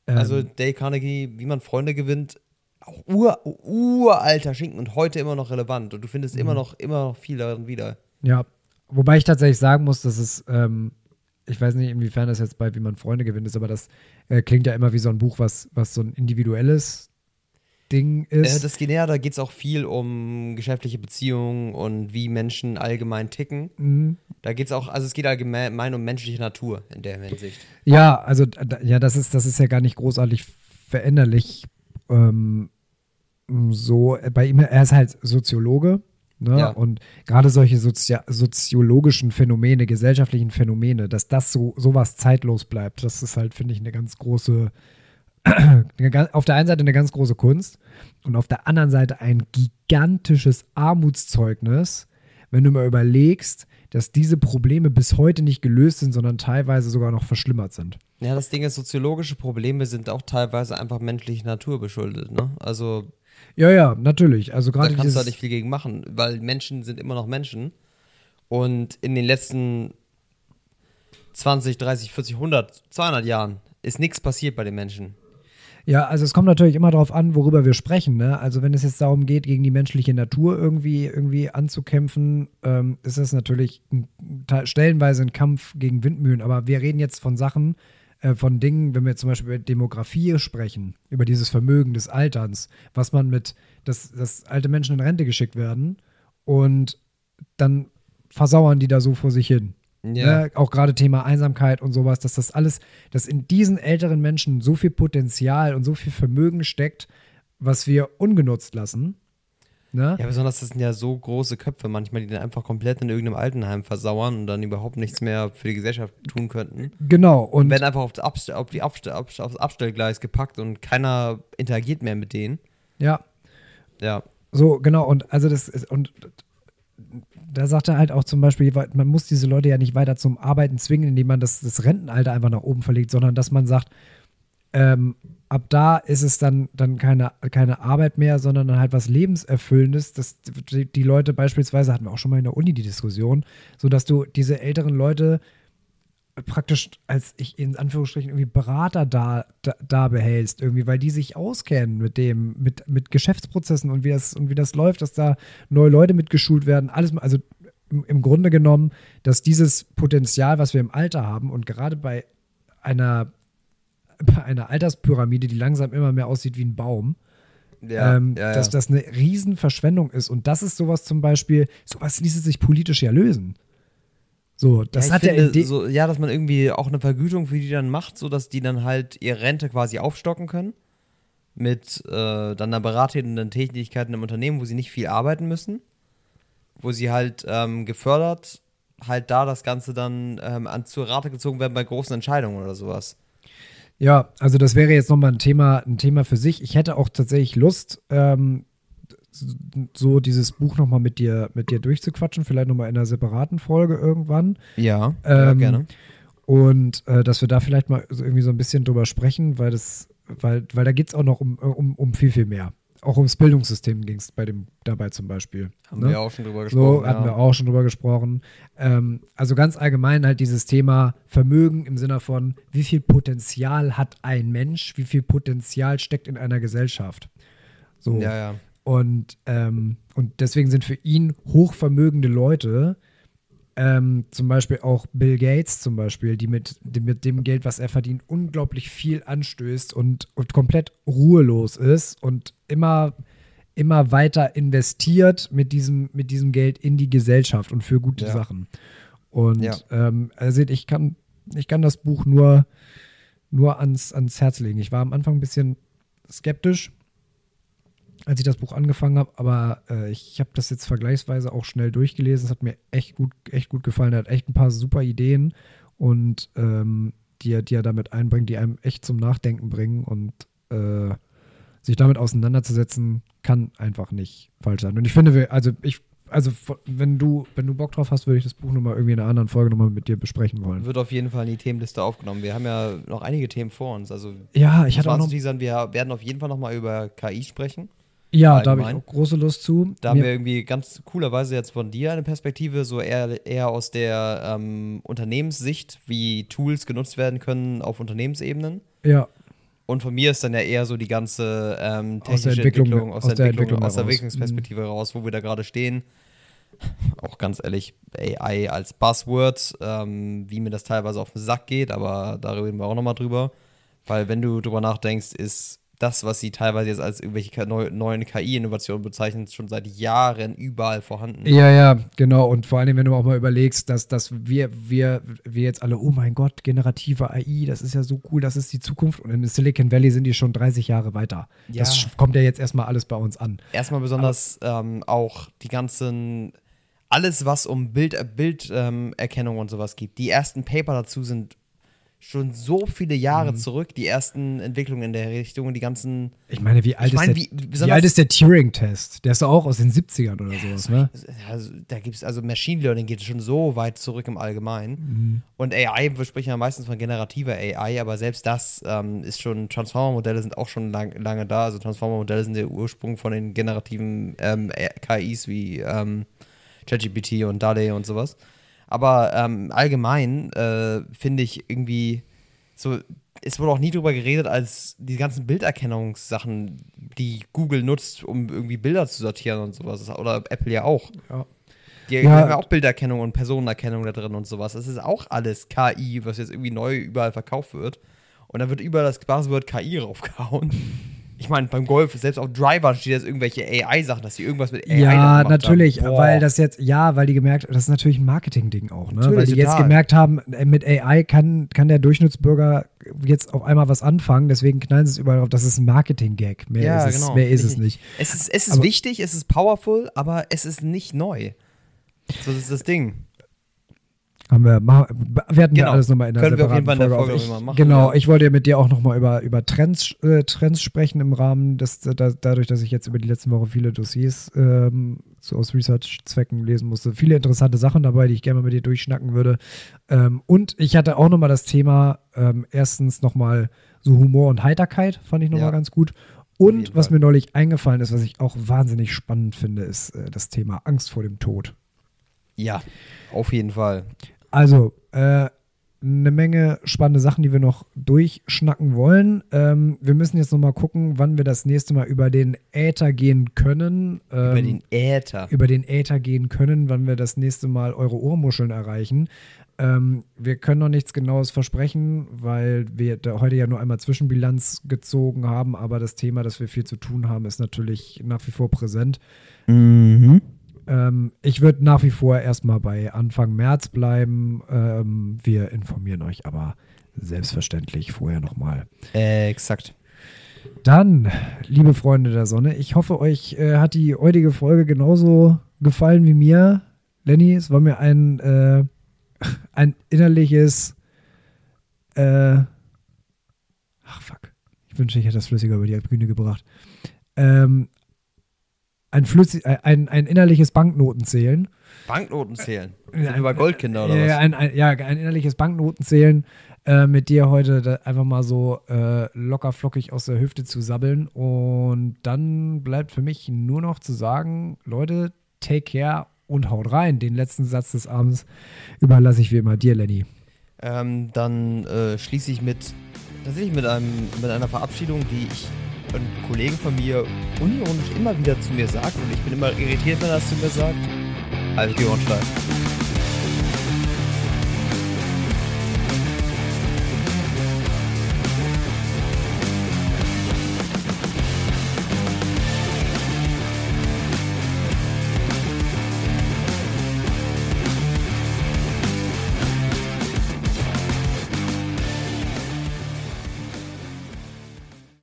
Ähm, Also Dale Carnegie, Wie man Freunde gewinnt, auch ur, uralter Schinken und heute immer noch relevant. Und du findest Mhm. immer noch, immer noch viel darin wieder. Ja, wobei ich tatsächlich sagen muss, dass es, ähm, ich weiß nicht, inwiefern das jetzt bei Wie man Freunde gewinnt ist, aber das äh, klingt ja immer wie so ein Buch, was, was so ein individuelles Ding Äh, ist. das geht näher, da geht es auch viel um geschäftliche Beziehungen und wie Menschen allgemein ticken. Mhm. Da geht es auch, also es geht allgemein um menschliche Natur in der Hinsicht. Ja, also ja, das ist, das ist ja gar nicht großartig veränderlich. Ähm, so, äh, bei ihm, er ist halt Soziologe. Ne? Ja. Und gerade solche Sozia soziologischen Phänomene, gesellschaftlichen Phänomene, dass das so sowas zeitlos bleibt, das ist halt, finde ich, eine ganz große, auf der einen Seite eine ganz große Kunst und auf der anderen Seite ein gigantisches Armutszeugnis, wenn du mal überlegst, dass diese Probleme bis heute nicht gelöst sind, sondern teilweise sogar noch verschlimmert sind. Ja, das Ding ist, soziologische Probleme sind auch teilweise einfach menschlicher Natur beschuldet, ne? Also Ja, ja, natürlich. Also da gerade kannst du halt nicht viel gegen machen, weil Menschen sind immer noch Menschen. Und in den letzten 20, 30, 40, 100, 200 Jahren ist nichts passiert bei den Menschen. Ja, also es kommt natürlich immer darauf an, worüber wir sprechen. Ne? Also wenn es jetzt darum geht, gegen die menschliche Natur irgendwie, irgendwie anzukämpfen, ähm, ist das natürlich ein, te- stellenweise ein Kampf gegen Windmühlen. Aber wir reden jetzt von Sachen, äh, von Dingen, wenn wir zum Beispiel über Demografie sprechen, über dieses Vermögen des Alterns, was man mit, dass, dass alte Menschen in Rente geschickt werden und dann versauern die da so vor sich hin. Ne? Auch gerade Thema Einsamkeit und sowas, dass das alles, dass in diesen älteren Menschen so viel Potenzial und so viel Vermögen steckt, was wir ungenutzt lassen. Ne? Ja, besonders das sind ja so große Köpfe manchmal, die dann einfach komplett in irgendeinem Altenheim versauern und dann überhaupt nichts mehr für die Gesellschaft tun könnten. Genau. Und werden einfach auf Abst auf die Abst auf aufs Abstellgleis gepackt und keiner interagiert mehr mit denen. ja, Ja. so, genau. Und also das ist, und da sagt er halt auch zum Beispiel, man muss diese Leute ja nicht weiter zum Arbeiten zwingen, indem man das, das Rentenalter einfach nach oben verlegt, sondern dass man sagt, ähm, ab da ist es dann, dann keine, keine Arbeit mehr, sondern dann halt was Lebenserfüllendes. Das, die, die Leute beispielsweise, hatten wir auch schon mal in der Uni die Diskussion, so dass du diese älteren Leute praktisch als ich in Anführungsstrichen irgendwie Berater da, da, da behältst, irgendwie, weil die sich auskennen mit dem, mit, mit Geschäftsprozessen und wie das und wie das läuft, dass da neue Leute mitgeschult werden, alles, also im, im Grunde genommen, dass dieses Potenzial, was wir im Alter haben und gerade bei einer, bei einer Alterspyramide, die langsam immer mehr aussieht wie ein Baum, ähm, dass das eine Riesenverschwendung ist. Und das ist sowas zum Beispiel, sowas ließe sich politisch ja lösen. So, das ja, hat finde, in de- so, ja, dass man irgendwie auch eine Vergütung für die dann macht, so dass die dann halt ihre Rente quasi aufstocken können. Mit äh, dann einer beratenden Tätigkeit in einem Unternehmen, wo sie nicht viel arbeiten müssen. Wo sie halt ähm, gefördert halt da das Ganze dann ähm, an, zur Rate gezogen werden bei großen Entscheidungen oder sowas. Ja, also das wäre jetzt nochmal ein Thema, ein Thema für sich. Ich hätte auch tatsächlich Lust, ähm, so dieses Buch nochmal mit dir, mit dir durchzuquatschen, vielleicht nochmal in einer separaten Folge irgendwann. Ja, ja Ähm, gerne. Und äh, dass wir da vielleicht mal so irgendwie so ein bisschen drüber sprechen, weil das, weil, weil da geht es auch noch um, um, um viel, viel mehr. Auch ums Bildungssystem ging es bei dem dabei zum Beispiel. Haben ne? wir auch schon drüber gesprochen. So hatten ja. wir auch schon drüber gesprochen. Ähm, also ganz allgemein halt dieses Thema Vermögen im Sinne von, wie viel Potenzial hat ein Mensch, wie viel Potenzial steckt in einer Gesellschaft. So. Ja, ja. Und, ähm, und deswegen sind für ihn hochvermögende Leute, ähm, zum Beispiel auch Bill Gates zum Beispiel, die mit, die mit dem Geld, was er verdient, unglaublich viel anstößt und, und komplett ruhelos ist und immer, immer weiter investiert mit diesem, mit diesem Geld in die Gesellschaft und für gute Ja. Sachen. Und Ja. ähm, also seht, ich kann, ich kann das Buch nur, nur ans, ans Herz legen. Ich war am Anfang ein bisschen skeptisch, als ich das Buch angefangen habe, aber äh, ich habe das jetzt vergleichsweise auch schnell durchgelesen. Es hat mir echt gut, echt gut gefallen. Er hat echt ein paar super Ideen und ähm, die, er, die er damit einbringt, die einem echt zum Nachdenken bringen und äh, sich damit auseinanderzusetzen, kann einfach nicht falsch sein. Und ich finde, also ich, also wenn du, wenn du Bock drauf hast, würde ich das Buch nochmal irgendwie in einer anderen Folge nochmal mit dir besprechen wollen. Wird auf jeden Fall in die Themenliste aufgenommen. Wir haben ja noch einige Themen vor uns. Also ja, ich hatte auch noch. Sagen, wir werden auf jeden Fall nochmal über KI sprechen. Ja, da habe ich auch große Lust zu. Da haben wir irgendwie ganz coolerweise jetzt von dir eine Perspektive, so eher, eher aus der ähm, Unternehmenssicht, wie Tools genutzt werden können auf Unternehmensebenen. Ja. Und von mir ist dann ja eher so die ganze ähm, technische aus der Entwicklung, Entwicklung, aus, aus der, Entwicklung, Entwicklung aus der Entwicklungsperspektive mhm. raus, wo wir da gerade stehen. Auch ganz ehrlich, AI als Buzzword, ähm, wie mir das teilweise auf den Sack geht, aber da reden wir auch nochmal drüber. Weil wenn du drüber nachdenkst, ist das, was sie teilweise jetzt als irgendwelche neuen KI-Innovationen bezeichnen, schon seit Jahren überall vorhanden. Ja, ja, genau. Und vor allem, wenn du auch mal überlegst, dass, dass wir, wir, wir jetzt alle, oh mein Gott, generative AI, das ist ja so cool, das ist die Zukunft. Und in Silicon Valley sind die schon 30 Jahre weiter. Ja. Das kommt ja jetzt erstmal alles bei uns an. Erstmal besonders ähm, auch die ganzen alles, was um Bilderkennung Bild, ähm, und sowas geht. Die ersten Paper dazu sind schon so viele Jahre mhm. zurück, die ersten Entwicklungen in der Richtung und die ganzen. Ich meine, wie alt, ich mein, ist, der, wie, wie alt ist der Turing-Test? Der ist doch auch aus den 70ern oder sowas, ne? Also, da gibt es, also Machine Learning geht schon so weit zurück im Allgemeinen. Mhm. Und AI, wir sprechen ja meistens von generativer AI, aber selbst das ähm, ist schon, Transformer-Modelle sind auch schon lang, lange da. Also Transformer-Modelle sind der Ursprung von den generativen ähm, KIs wie ähm, ChatGPT und DALE und sowas. Aber ähm, allgemein äh, finde ich irgendwie so, es wurde auch nie drüber geredet, als die ganzen Bilderkennungssachen, die Google nutzt, um irgendwie Bilder zu sortieren und sowas. Oder Apple ja auch. Ja. Die ja. haben ja auch Bilderkennung und Personenerkennung da drin und sowas. Das ist auch alles KI, was jetzt irgendwie neu überall verkauft wird. Und da wird überall das Buzzword KI raufgehauen ich meine, beim Golf, selbst auf Driver steht jetzt irgendwelche AI-Sachen, dass sie irgendwas mit AI Ja, natürlich, weil das jetzt, ja, weil die gemerkt, das ist natürlich ein Marketing-Ding auch, ne? Natürlich, weil die total. jetzt gemerkt haben, äh, mit AI kann, kann der Durchschnittsbürger jetzt auf einmal was anfangen, deswegen knallen sie es überall auf, das ist ein Marketing-Gag. Mehr, ja, ist, es, genau. mehr ist es nicht. Es ist, es ist aber, wichtig, es ist powerful, aber es ist nicht neu. So, das ist das Ding. Haben wir, werden genau. wir alles nochmal in der Können wir auf jeden Fall in der Folge, Folge ich, machen. Genau, ja. ich wollte mit dir auch nochmal über, über Trends, äh, Trends sprechen im Rahmen des, da, dadurch, dass ich jetzt über die letzten Woche viele Dossiers ähm, so aus Research-Zwecken lesen musste. Viele interessante Sachen dabei, die ich gerne mal mit dir durchschnacken würde. Ähm, und ich hatte auch nochmal das Thema, ähm, erstens nochmal so Humor und Heiterkeit, fand ich nochmal ja. ganz gut. Und was mir neulich eingefallen ist, was ich auch wahnsinnig spannend finde, ist äh, das Thema Angst vor dem Tod. Ja, auf jeden Fall. Also, äh, eine Menge spannende Sachen, die wir noch durchschnacken wollen. Ähm, wir müssen jetzt noch mal gucken, wann wir das nächste Mal über den Äther gehen können. Ähm, über den Äther. Über den Äther gehen können, wann wir das nächste Mal eure Ohrmuscheln erreichen. Ähm, wir können noch nichts Genaues versprechen, weil wir heute ja nur einmal Zwischenbilanz gezogen haben, aber das Thema, dass wir viel zu tun haben, ist natürlich nach wie vor präsent. Mhm. Ähm, ich würde nach wie vor erstmal bei Anfang März bleiben. Ähm, wir informieren euch aber selbstverständlich vorher nochmal. Äh, exakt. Dann, liebe Freunde der Sonne, ich hoffe, euch äh, hat die heutige Folge genauso gefallen wie mir. Lenny, es war mir ein, äh, ein innerliches. Äh, ach, fuck. Ich wünschte, ich hätte das flüssiger über die Bühne gebracht. Ähm, ein, flüssig, äh, ein, ein innerliches Banknotenzählen. Banknotenzählen? Sind über Goldkinder oder was? Ein, ein, ja, ein innerliches Banknotenzählen äh, mit dir heute einfach mal so äh, locker flockig aus der Hüfte zu sabbeln. Und dann bleibt für mich nur noch zu sagen, Leute, take care und haut rein. Den letzten Satz des Abends überlasse ich wie immer dir, Lenny. Ähm, dann äh, schließe ich mit tatsächlich mit einem mit einer Verabschiedung, die ich ein Kollege von mir unironisch immer wieder zu mir sagt und ich bin immer irritiert, wenn er das zu mir sagt. Also die Ohren steif.